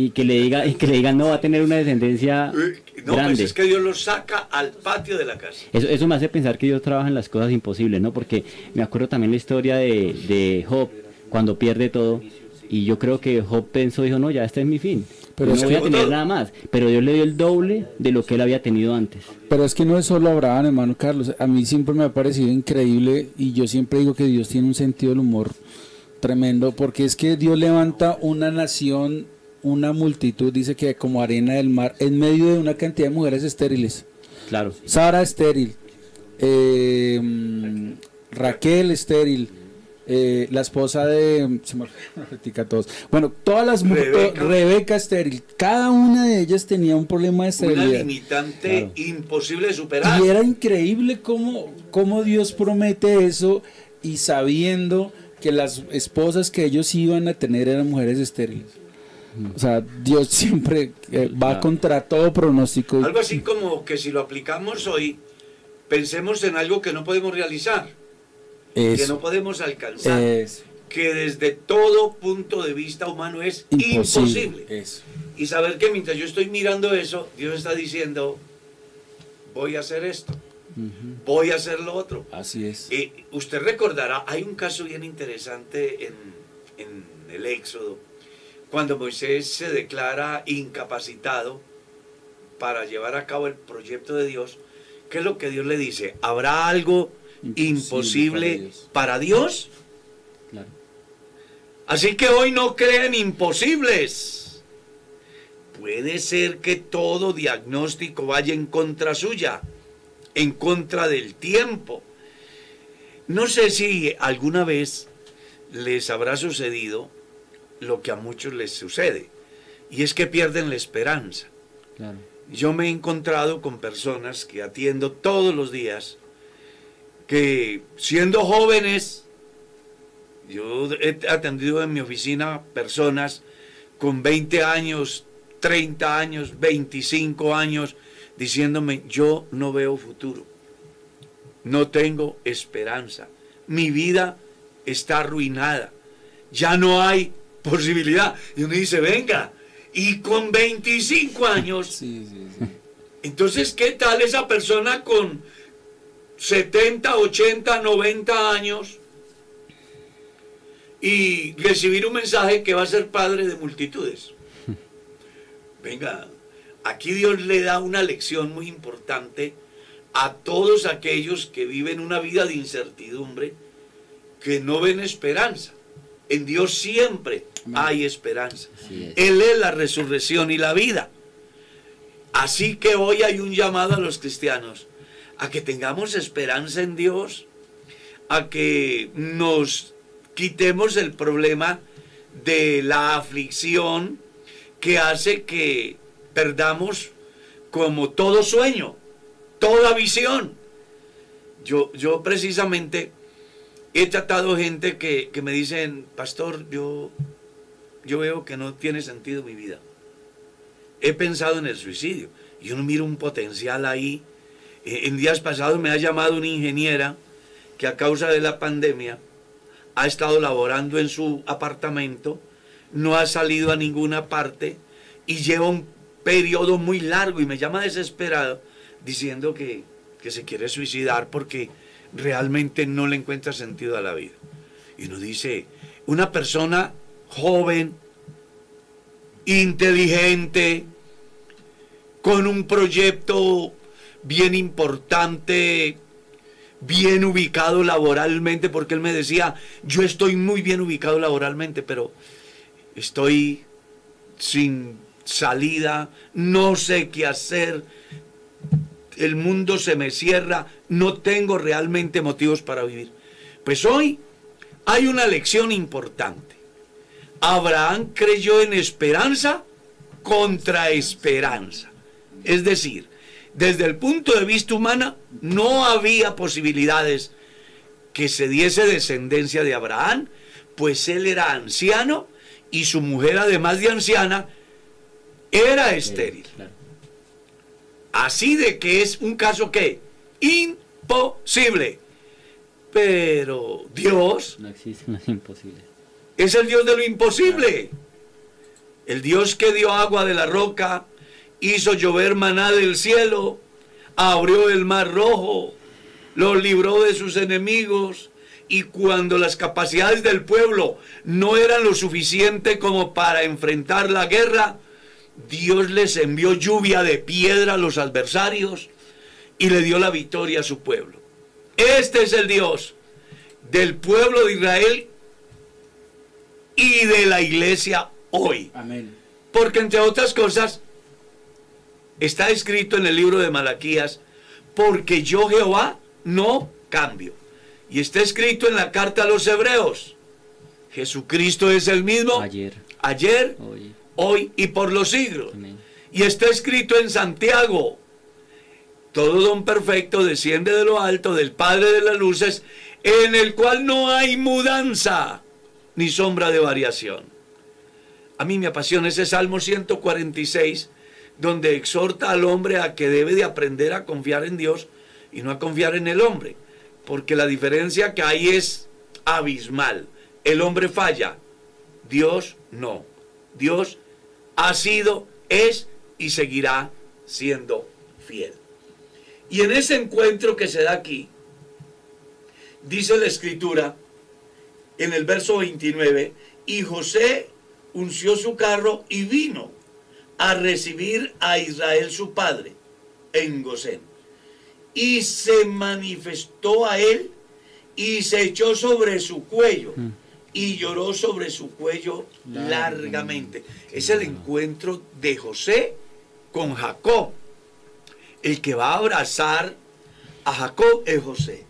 Y que le diga y que le digan no va a tener una descendencia eh, No, grande. pues es que Dios los saca al patio de la casa. Eso, eso me hace pensar que Dios trabaja en las cosas imposibles, ¿no? Porque me acuerdo también la historia de, de Job, cuando pierde todo, y yo creo que Job pensó, dijo, no, ya este es mi fin, Pero no es voy que- a tener nada más, pero Dios le dio el doble de lo que él había tenido antes. Pero es que no es solo Abraham, hermano Carlos. A mí siempre me ha parecido increíble y yo siempre digo que Dios tiene un sentido del humor tremendo porque es que Dios levanta una nación, una multitud, dice que como arena del mar, en medio de una cantidad de mujeres estériles. Claro, Sara estéril, eh, Raquel estéril, eh, la esposa de... Se me olvidó ahorita todos. Bueno, todas las mujeres... Rebeca. Rebeca estéril, cada una de ellas tenía un problema de Una esterilidad. limitante Claro. imposible de superar. Y era increíble cómo, cómo Dios promete eso y sabiendo que las esposas que ellos iban a tener eran mujeres estériles. O sea, Dios siempre eh, va Claro. contra todo pronóstico. Algo así como que si lo aplicamos hoy, pensemos en algo que no podemos realizar, que Eso, no podemos alcanzar, eso. que desde todo punto de vista humano es Imposible. imposible. Eso. Y saber que mientras yo estoy mirando eso, Dios está diciendo, voy a hacer esto, voy a hacer lo otro. Así es. Eh, usted recordará, hay un caso bien interesante en, en el Éxodo, cuando Moisés se declara incapacitado para llevar a cabo el proyecto de Dios, ¿qué es lo que Dios le dice? ¿Habrá algo Imposible imposible para Dios. para Dios? claro. Así que hoy no crean imposibles. Puede ser que todo diagnóstico vaya en contra suya, en contra del tiempo. No sé si alguna vez les habrá sucedido lo que a muchos les sucede, y es que pierden la esperanza. Claro. Yo me he encontrado con personas que atiendo todos los días, que siendo jóvenes, yo he atendido en mi oficina personas con 20 años, 30 años, 25 años, diciéndome, yo no veo futuro, no tengo esperanza, mi vida está arruinada, ya no hay posibilidad. Y uno dice, venga, y con 25 años, Sí, sí, sí. entonces, ¿qué tal esa persona con 70, 80, 90 años y recibir un mensaje que va a ser padre de multitudes. Venga, aquí Dios le da una lección muy importante a todos aquellos que viven una vida de incertidumbre, que no ven esperanza. En Dios siempre hay esperanza. Él es la resurrección y la vida. Así que hoy hay un llamado a los cristianos a que tengamos esperanza en Dios, a que nos quitemos el problema de la aflicción que hace que perdamos como todo sueño, toda visión. Yo, yo precisamente he tratado gente que, que me dicen, pastor, yo, yo veo que no tiene sentido mi vida. He pensado en el suicidio. Yo no miro un potencial ahí. Eh, En días pasados me ha llamado una ingeniera que a causa de la pandemia ha estado laborando en su apartamento, no ha salido a ninguna parte y lleva un periodo muy largo y me llama desesperado diciendo que, que se quiere suicidar porque realmente no le encuentra sentido a la vida. Y uno dice, una persona joven, inteligente, con un proyecto bien importante, bien ubicado laboralmente, porque él me decía, yo estoy muy bien ubicado laboralmente, pero estoy sin salida, no sé qué hacer, el mundo se me cierra, no tengo realmente motivos para vivir. Pues hoy hay una lección importante. Abraham creyó en esperanza contra esperanza. Es decir, desde el punto de vista humana, no había posibilidades que se diese descendencia de Abraham, pues él era anciano y su mujer, además de anciana, era estéril. Así de que es un caso que imposible. Pero Dios No existe, no es imposible. es el Dios de lo imposible. El Dios que dio agua de la roca, hizo llover maná del cielo, abrió el mar rojo, los libró de sus enemigos, y cuando las capacidades del pueblo no eran lo suficiente como para enfrentar la guerra, Dios les envió lluvia de piedra a los adversarios y le dio la victoria a su pueblo. Este es el Dios del pueblo de Israel y de la iglesia hoy. Amén. Porque entre otras cosas, está escrito en el libro de Malaquías, porque yo Jehová no cambio. Y está escrito en la carta a los hebreos, Jesucristo es el mismo Ayer, ayer, hoy, hoy y por los siglos. amén. Y está escrito en Santiago, todo don perfecto desciende de lo alto del Padre de las luces, en el cual no hay mudanza ni sombra de variación. A mí me apasiona ese Salmo 146, donde exhorta al hombre a que debe de aprender a confiar en Dios y no a confiar en el hombre, porque la diferencia que hay es abismal. El hombre falla, Dios no. Dios ha sido, es y seguirá siendo fiel. Y en ese encuentro que se da aquí, dice la escritura en el verso 29, y José unció su carro y vino a recibir a Israel su padre en Gosén. Y se manifestó a él y se echó sobre su cuello y lloró sobre su cuello largamente. Es el encuentro de José con Jacob. El que va a abrazar a Jacob es José.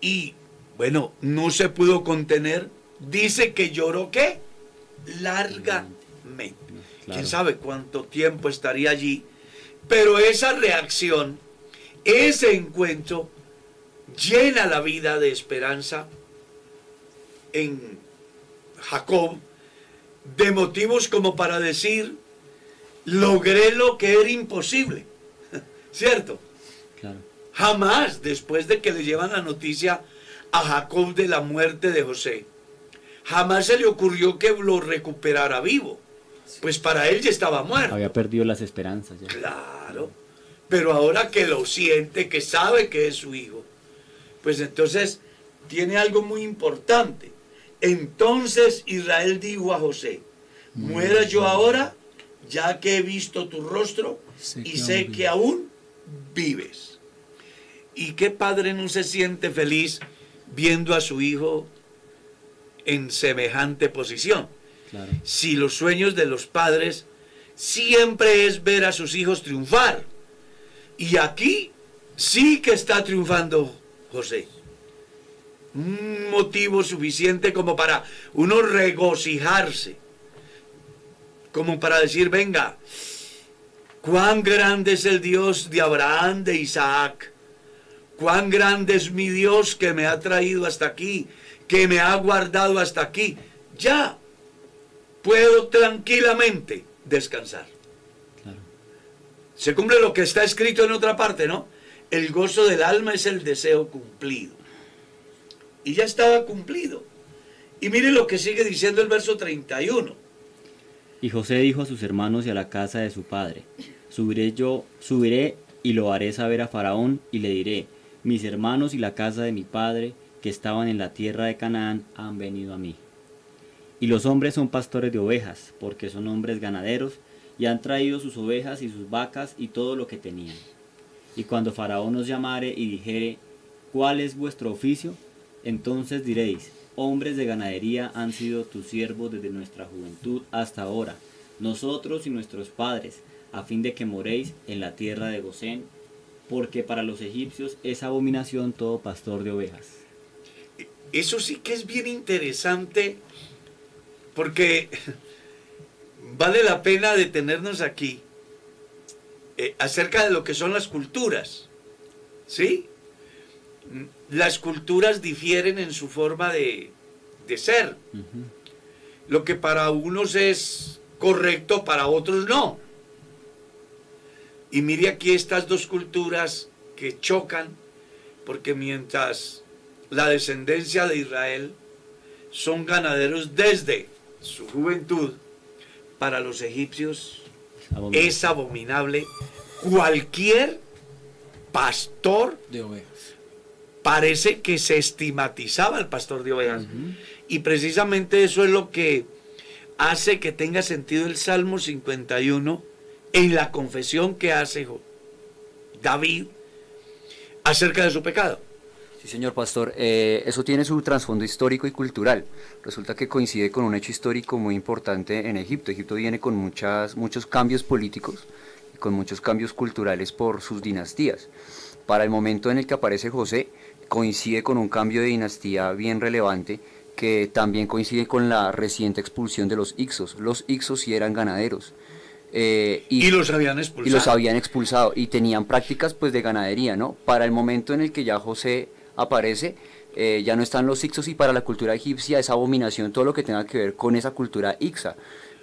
Y bueno, no se pudo contener. Dice que lloró qué? Largamente. Quién sabe cuánto tiempo estaría allí. Pero esa reacción, ese encuentro, llena la vida de esperanza en Jacob, de motivos como para decir, logré lo que era imposible. ¿Cierto? Claro. Jamás, después de que le llevan la noticia a Jacob de la muerte de José, jamás se le ocurrió que lo recuperara vivo. Pues para él ya estaba muerto. Había perdido las esperanzas ya. Claro. Pero ahora que lo siente, que sabe que es su hijo, Pues entonces tiene algo muy importante. Entonces Israel dijo a José, muera yo ahora, ya que he visto tu rostro Sé y que sé aún que aún vives. ¿Y qué padre no se siente feliz viendo a su hijo en semejante posición? Claro. Si los sueños de los padres siempre es ver a sus hijos triunfar. Y aquí sí que está triunfando José. Un motivo suficiente como para uno regocijarse. Como para decir, venga, cuán grande es el Dios de Abraham, de Isaac. Cuán grande es mi Dios que me ha traído hasta aquí, que me ha guardado hasta aquí. Ya puedo tranquilamente descansar. Claro. Se cumple lo que está escrito en otra parte, ¿no? El gozo del alma es el deseo cumplido. Y ya estaba cumplido. Y mire lo que sigue diciendo el verso 31. Y José dijo a sus hermanos y a la casa de su padre, subiré yo, subiré y lo haré saber a Faraón y le diré, mis hermanos y la casa de mi padre que estaban en la tierra de Canaán han venido a mí. Y los hombres son pastores de ovejas, porque son hombres ganaderos, y han traído sus ovejas y sus vacas y todo lo que tenían. Y cuando Faraón os llamare y dijere, ¿cuál es vuestro oficio? Entonces diréis, hombres de ganadería han sido tus siervos desde nuestra juventud hasta ahora, nosotros y nuestros padres, a fin de que moréis en la tierra de Gosén, porque para los egipcios es abominación todo pastor de ovejas. Eso sí que es bien interesante porque vale la pena detenernos aquí eh, acerca de lo que son las culturas. ¿Sí? Las culturas difieren en su forma de, de ser. Lo que para unos es correcto, para otros no. Y mire aquí estas dos culturas que chocan, porque mientras la descendencia de Israel son ganaderos desde su juventud, para los egipcios es abominable cualquier pastor De ovejas. Parece que se estigmatizaba al pastor de ovejas. Y precisamente eso es lo que hace que tenga sentido el Salmo 51 en la confesión que hace David acerca de su pecado. Sí, señor pastor, Eh, eso tiene su trasfondo histórico y cultural. Resulta que coincide con un hecho histórico muy importante en Egipto. Egipto viene con muchas, muchos cambios políticos y con muchos cambios culturales por sus dinastías. Para el momento en el que aparece José, coincide con un cambio de dinastía bien relevante que también coincide con la reciente expulsión de los Ixos. Los Ixos sí eran ganaderos. Eh, Y los habían y expulsado. los habían expulsado y tenían prácticas pues de ganadería, ¿no? Para el momento en el que ya José aparece, eh, ya no están los ixos y para la cultura egipcia es abominación todo lo que tenga que ver con esa cultura ixa.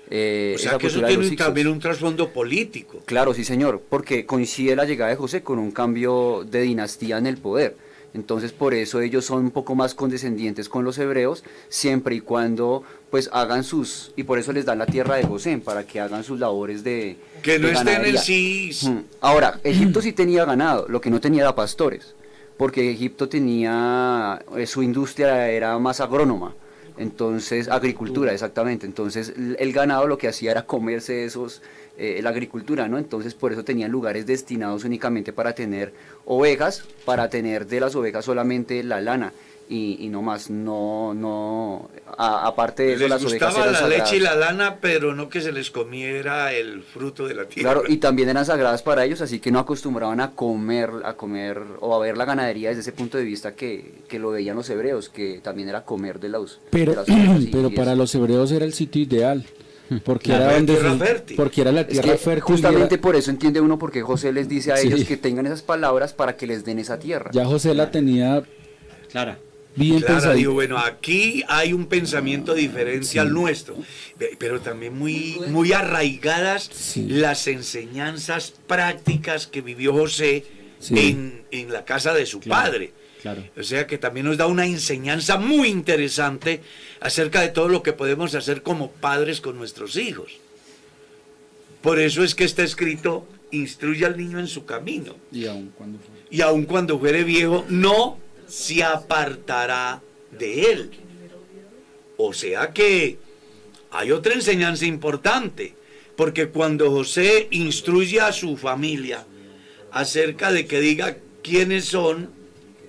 Eh, O sea esa que eso tiene también un trasfondo político. Claro, sí señor, porque coincide la llegada de José con un cambio de dinastía en el poder. Entonces por eso ellos son un poco más condescendientes con los hebreos, siempre y cuando pues hagan sus, y por eso les dan la tierra de Gosén, para que hagan sus labores de... Que no de estén en sí. Mm. Ahora, Egipto sí tenía ganado, lo que no tenía era pastores, porque Egipto tenía, eh, su industria era más agrónoma, entonces, agricultura, exactamente, entonces el ganado lo que hacía era comerse esos, eh, la agricultura, ¿no? Entonces por eso tenían lugares destinados únicamente para tener ovejas, para tener de las ovejas solamente la lana. Y, y no más, no, no, a- aparte de eso Les las ovejas gustaba eran la leche y la lana, pero no que se les comiera el fruto de la tierra. Claro, y también eran sagradas para ellos, así que no acostumbraban a comer, a comer o a ver la ganadería desde ese punto de vista que, que lo veían los hebreos, que también era comer de los Pero, de las ovejas y- pero y para eso. los hebreos era el sitio ideal. Porque La era donde tierra se- fértil. porque era la Es tierra que fértil. justamente era- por eso entiende uno porque José les dice a Sí. ellos que tengan esas palabras para que les den esa tierra. ya José la tenía Clara. bien Clara, pensadita. digo, bueno, aquí hay un pensamiento diferente al nuestro, pe- pero también muy, muy arraigadas Sí. las enseñanzas prácticas que vivió José Sí. en, en la casa de su Claro. padre. Claro. O sea que también nos da una enseñanza muy interesante acerca de todo lo que podemos hacer como padres con nuestros hijos. Por eso es que está escrito, instruye al niño en su camino. Y aun cuando. Y aun cuando fuere viejo, no se apartará de él. O sea que hay otra enseñanza importante, porque cuando José instruye a su familia acerca de que diga quiénes son,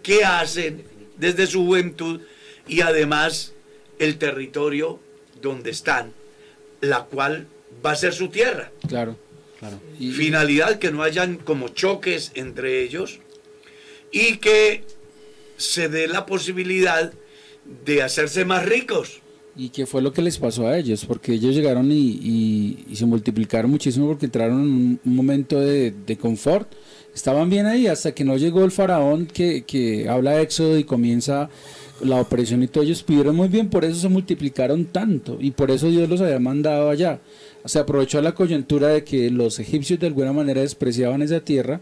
qué hacen desde su juventud y además el territorio donde están, la cual va a ser su tierra. Claro, claro. Y- Finalidad que no hayan como choques entre ellos y que se dé la posibilidad de hacerse más ricos. ¿Y qué fue lo que les pasó a ellos? Porque ellos llegaron y, y- y se multiplicaron muchísimo porque entraron en un, un momento de, de confort. Estaban bien ahí hasta que no llegó el faraón que, que habla de éxodo y comienza la opresión y todo. Ellos pidieron muy bien, por eso se multiplicaron tanto y por eso Dios los había mandado allá. Se aprovechó la coyuntura de que los egipcios de alguna manera despreciaban esa tierra,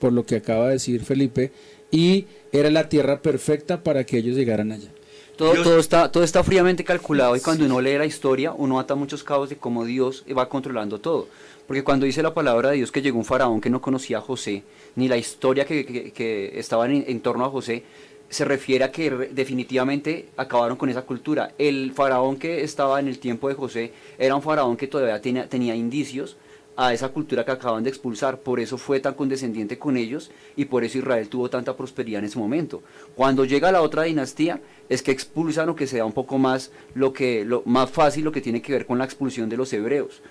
por lo que acaba de decir Felipe, y era la tierra perfecta para que ellos llegaran allá. Todo, Dios- todo, está, todo está fríamente calculado y cuando uno lee la historia, uno ata muchos cabos de cómo Dios va controlando todo. Porque cuando dice la palabra de Dios que llegó un faraón que no conocía a José, ni la historia que, que- que estaba en, en torno a José, se refiere a que definitivamente acabaron con esa cultura. El faraón que estaba en el tiempo de José era un faraón que todavía tenía, tenía indicios a esa cultura que acaban de expulsar. Por eso fue tan condescendiente con ellos y por eso Israel tuvo tanta prosperidad en ese momento. Cuando llega la otra dinastía es que expulsan o que se un poco más lo que lo más fácil lo que tiene que ver con la expulsión de los hebreos.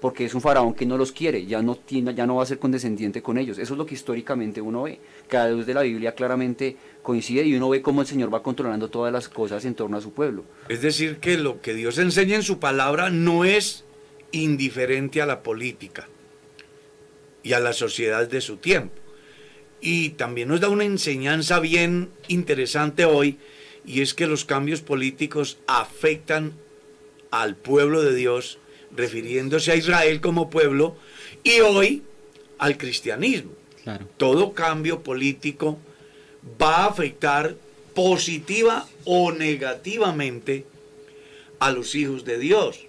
Porque es un faraón que no los quiere, ya no, tiene, ya no va a ser condescendiente con ellos. Eso es lo que históricamente uno ve. Cada luz de la Biblia claramente coincide y uno ve cómo el Señor va controlando todas las cosas en torno a su pueblo. Es decir, que lo que Dios enseña en su palabra no es indiferente a la política y a la sociedad de su tiempo. Y también nos da una enseñanza bien interesante hoy, y es que los cambios políticos afectan al pueblo de Dios, refiriéndose a Israel como pueblo, y hoy al cristianismo. Claro. Todo cambio político va a afectar positiva o negativamente a los hijos de Dios.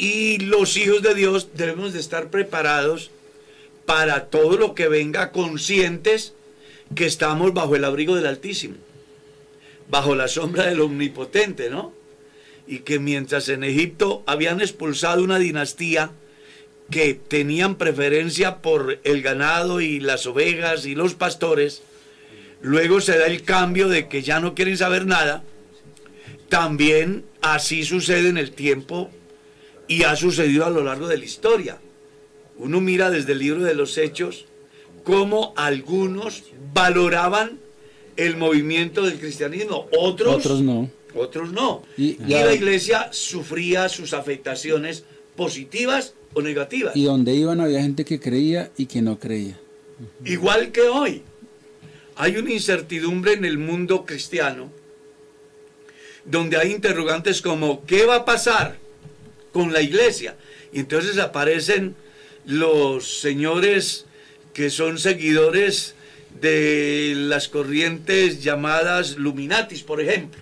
Y los hijos de Dios debemos de estar preparados para todo lo que venga conscientes que estamos bajo el abrigo del Altísimo, bajo la sombra del Omnipotente, ¿no? Y que mientras en Egipto habían expulsado una dinastía que tenían preferencia por el ganado y las ovejas y los pastores, luego se da el cambio de que ya no quieren saber nada, también así sucede en el tiempo y ha sucedido a lo largo de la historia. Uno mira desde el libro de los Hechos cómo algunos valoraban el movimiento del cristianismo, otros, Otros no. otros no. Y- Y, la iglesia sufría sus afectaciones positivas o negativas. Y donde iban había gente que creía y que no creía. Igual que hoy. Hay una incertidumbre en el mundo cristiano donde hay interrogantes como ¿qué va a pasar con la iglesia? Y entonces aparecen los señores que son seguidores de las corrientes llamadas Luminatis, por ejemplo,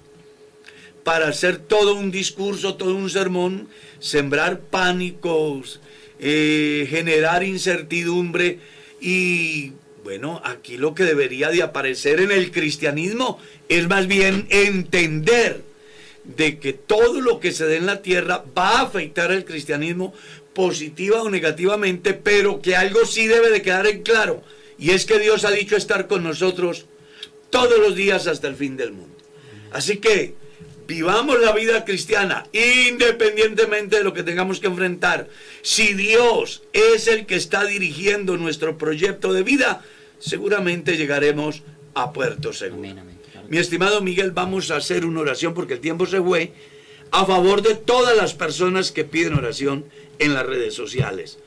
para hacer todo un discurso, todo un sermón, sembrar pánicos, eh, generar incertidumbre y bueno, aquí lo que debería de aparecer en el cristianismo es más bien entender de que todo lo que se dé en la tierra va a afectar al cristianismo positiva o negativamente, pero que algo sí debe de quedar en claro, y es que Dios ha dicho estar con nosotros todos los días hasta el fin del mundo. Así que vivamos la vida cristiana independientemente de lo que tengamos que enfrentar. Si Dios es el que está dirigiendo nuestro proyecto de vida, seguramente llegaremos a puerto seguro. Amén, amén. Mi estimado Miguel, vamos a hacer una oración porque el tiempo se fue a favor de todas las personas que piden oración en las redes sociales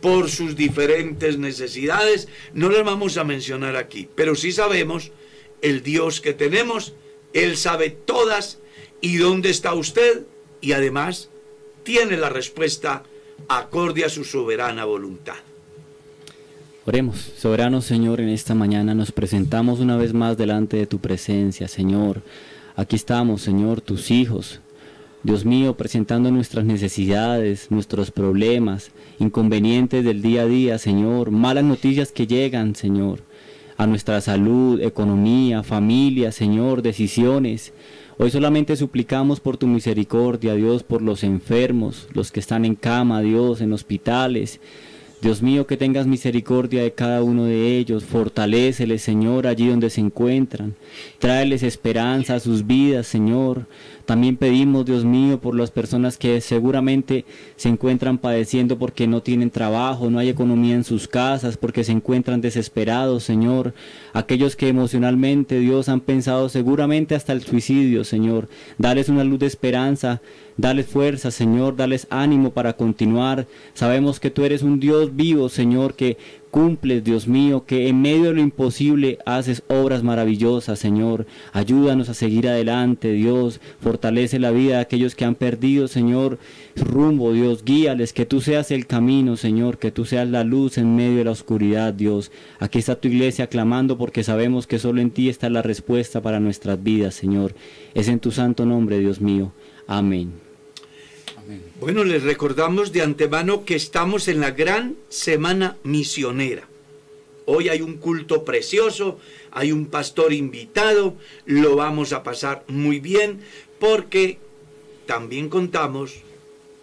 por sus diferentes necesidades. No las vamos a mencionar aquí, pero sí sabemos el Dios que tenemos, Él sabe todas y dónde está usted y además tiene la respuesta acorde a su soberana voluntad. Oremos, soberano Señor, en esta mañana nos presentamos una vez más delante de tu presencia, Señor. Aquí estamos, Señor, tus hijos. Dios mío, presentando nuestras necesidades, nuestros problemas, inconvenientes del día a día, Señor, malas noticias que llegan, Señor. a nuestra salud, economía, familia, Señor, decisiones. Hoy solamente suplicamos por tu misericordia, Dios, por los enfermos, los que están en cama, Dios, en hospitales. Dios mío, que tengas misericordia de cada uno de ellos, fortaléceles, Señor, allí donde se encuentran. Tráeles esperanza a sus vidas, Señor. También pedimos, Dios mío, por las personas que seguramente se encuentran padeciendo porque no tienen trabajo, no hay economía en sus casas, porque se encuentran desesperados, Señor. Aquellos que emocionalmente, Dios, han pensado seguramente hasta el suicidio, Señor. Dales una luz de esperanza, dales fuerza, Señor, dales ánimo para continuar. Sabemos que tú eres un Dios vivo, Señor, que cumples, Dios mío, que en medio de lo imposible haces obras maravillosas, Señor. Ayúdanos a seguir adelante, Dios. Fortalece la vida de aquellos que han perdido, Señor, rumbo, Dios. Guíales, que tú seas el camino, Señor, que tú seas la luz en medio de la oscuridad, Dios. Aquí está tu iglesia clamando porque sabemos que solo en ti está la respuesta para nuestras vidas, Señor. Es en tu santo nombre, Dios mío. Amén. Bueno, les recordamos de antemano que estamos en la gran semana misionera. Hoy hay un culto precioso, hay un pastor invitado, lo vamos a pasar muy bien porque también contamos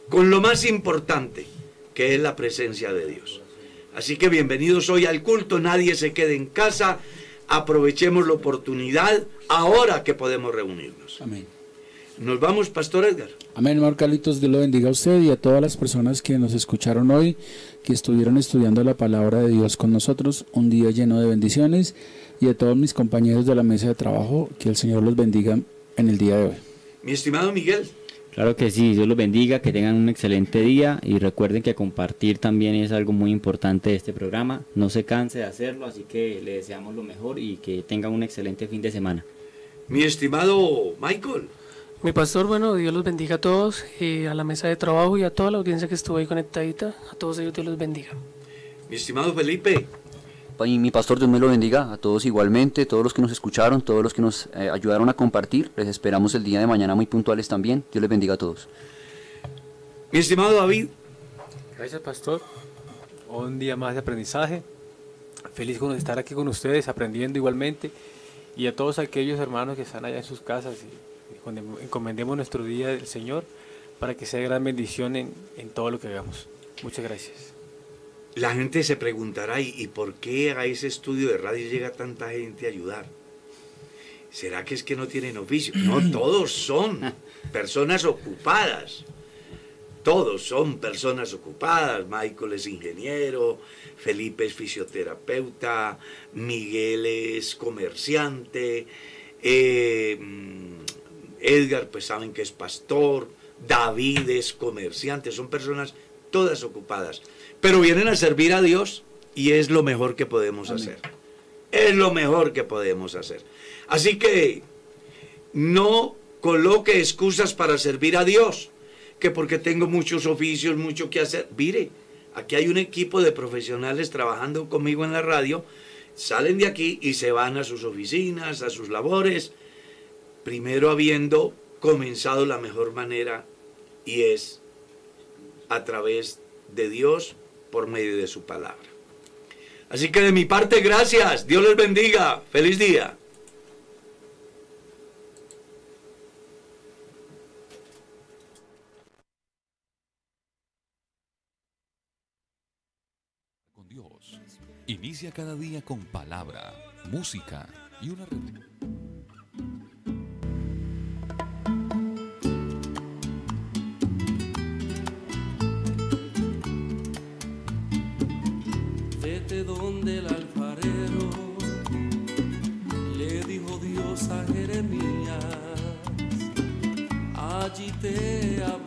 con lo más importante, que es la presencia de Dios. Así que bienvenidos hoy al culto, nadie se quede en casa, aprovechemos la oportunidad ahora que podemos reunirnos. Amén. Nos vamos, Pastor Edgar. Amén, hermano Carlitos, Dios lo bendiga a usted y a todas las personas que nos escucharon hoy, que estuvieron estudiando la palabra de Dios con nosotros, un día lleno de bendiciones, y a todos mis compañeros de la mesa de trabajo, que el Señor los bendiga en el día de hoy. Mi estimado Miguel. Claro que sí, Dios los bendiga, que tengan un excelente día y recuerden que compartir también es algo muy importante de este programa. No se canse de hacerlo, así que le deseamos lo mejor y que tengan un excelente fin de semana. Mi estimado Michael. Mi pastor, bueno, Dios los bendiga a todos, eh, a la mesa de trabajo y a toda la audiencia que estuvo ahí conectadita. A todos ellos Dios los bendiga. Mi estimado Felipe. Y mi pastor, Dios me lo bendiga a todos igualmente, todos los que nos escucharon, todos los que nos eh, ayudaron a compartir. Les esperamos el día de mañana muy puntuales también. Dios les bendiga a todos. Mi estimado David. Gracias, pastor. Un día más de aprendizaje. Feliz con estar aquí con ustedes, aprendiendo igualmente. Y a todos aquellos hermanos que están allá en sus casas y encomendemos nuestro día del Señor para que sea gran bendición en, en todo lo que hagamos. Muchas gracias. La gente se preguntará, ¿y por qué a ese estudio de radio llega tanta gente a ayudar? ¿Será que es que no tienen oficio? No, todos son personas ocupadas. Todos son personas ocupadas. Michael es ingeniero, Felipe es fisioterapeuta, Miguel es comerciante, eh, Edgar, pues saben que es pastor, David es comerciante, son personas todas ocupadas, pero vienen a servir a Dios y es lo mejor que podemos hacer. Es lo mejor que podemos hacer. Así que no coloque excusas para servir a Dios, que porque tengo muchos oficios, mucho que hacer. Mire, aquí hay un equipo de profesionales trabajando conmigo en la radio, salen de aquí y se van a sus oficinas, a sus labores, primero habiendo comenzado la mejor manera y es a través de Dios por medio de su palabra. Así que de mi parte, gracias. Dios les bendiga. Feliz día. Con Dios. Inicia cada día con palabra, música y una donde el alfarero le dijo Dios a Jeremías, allí te hablé.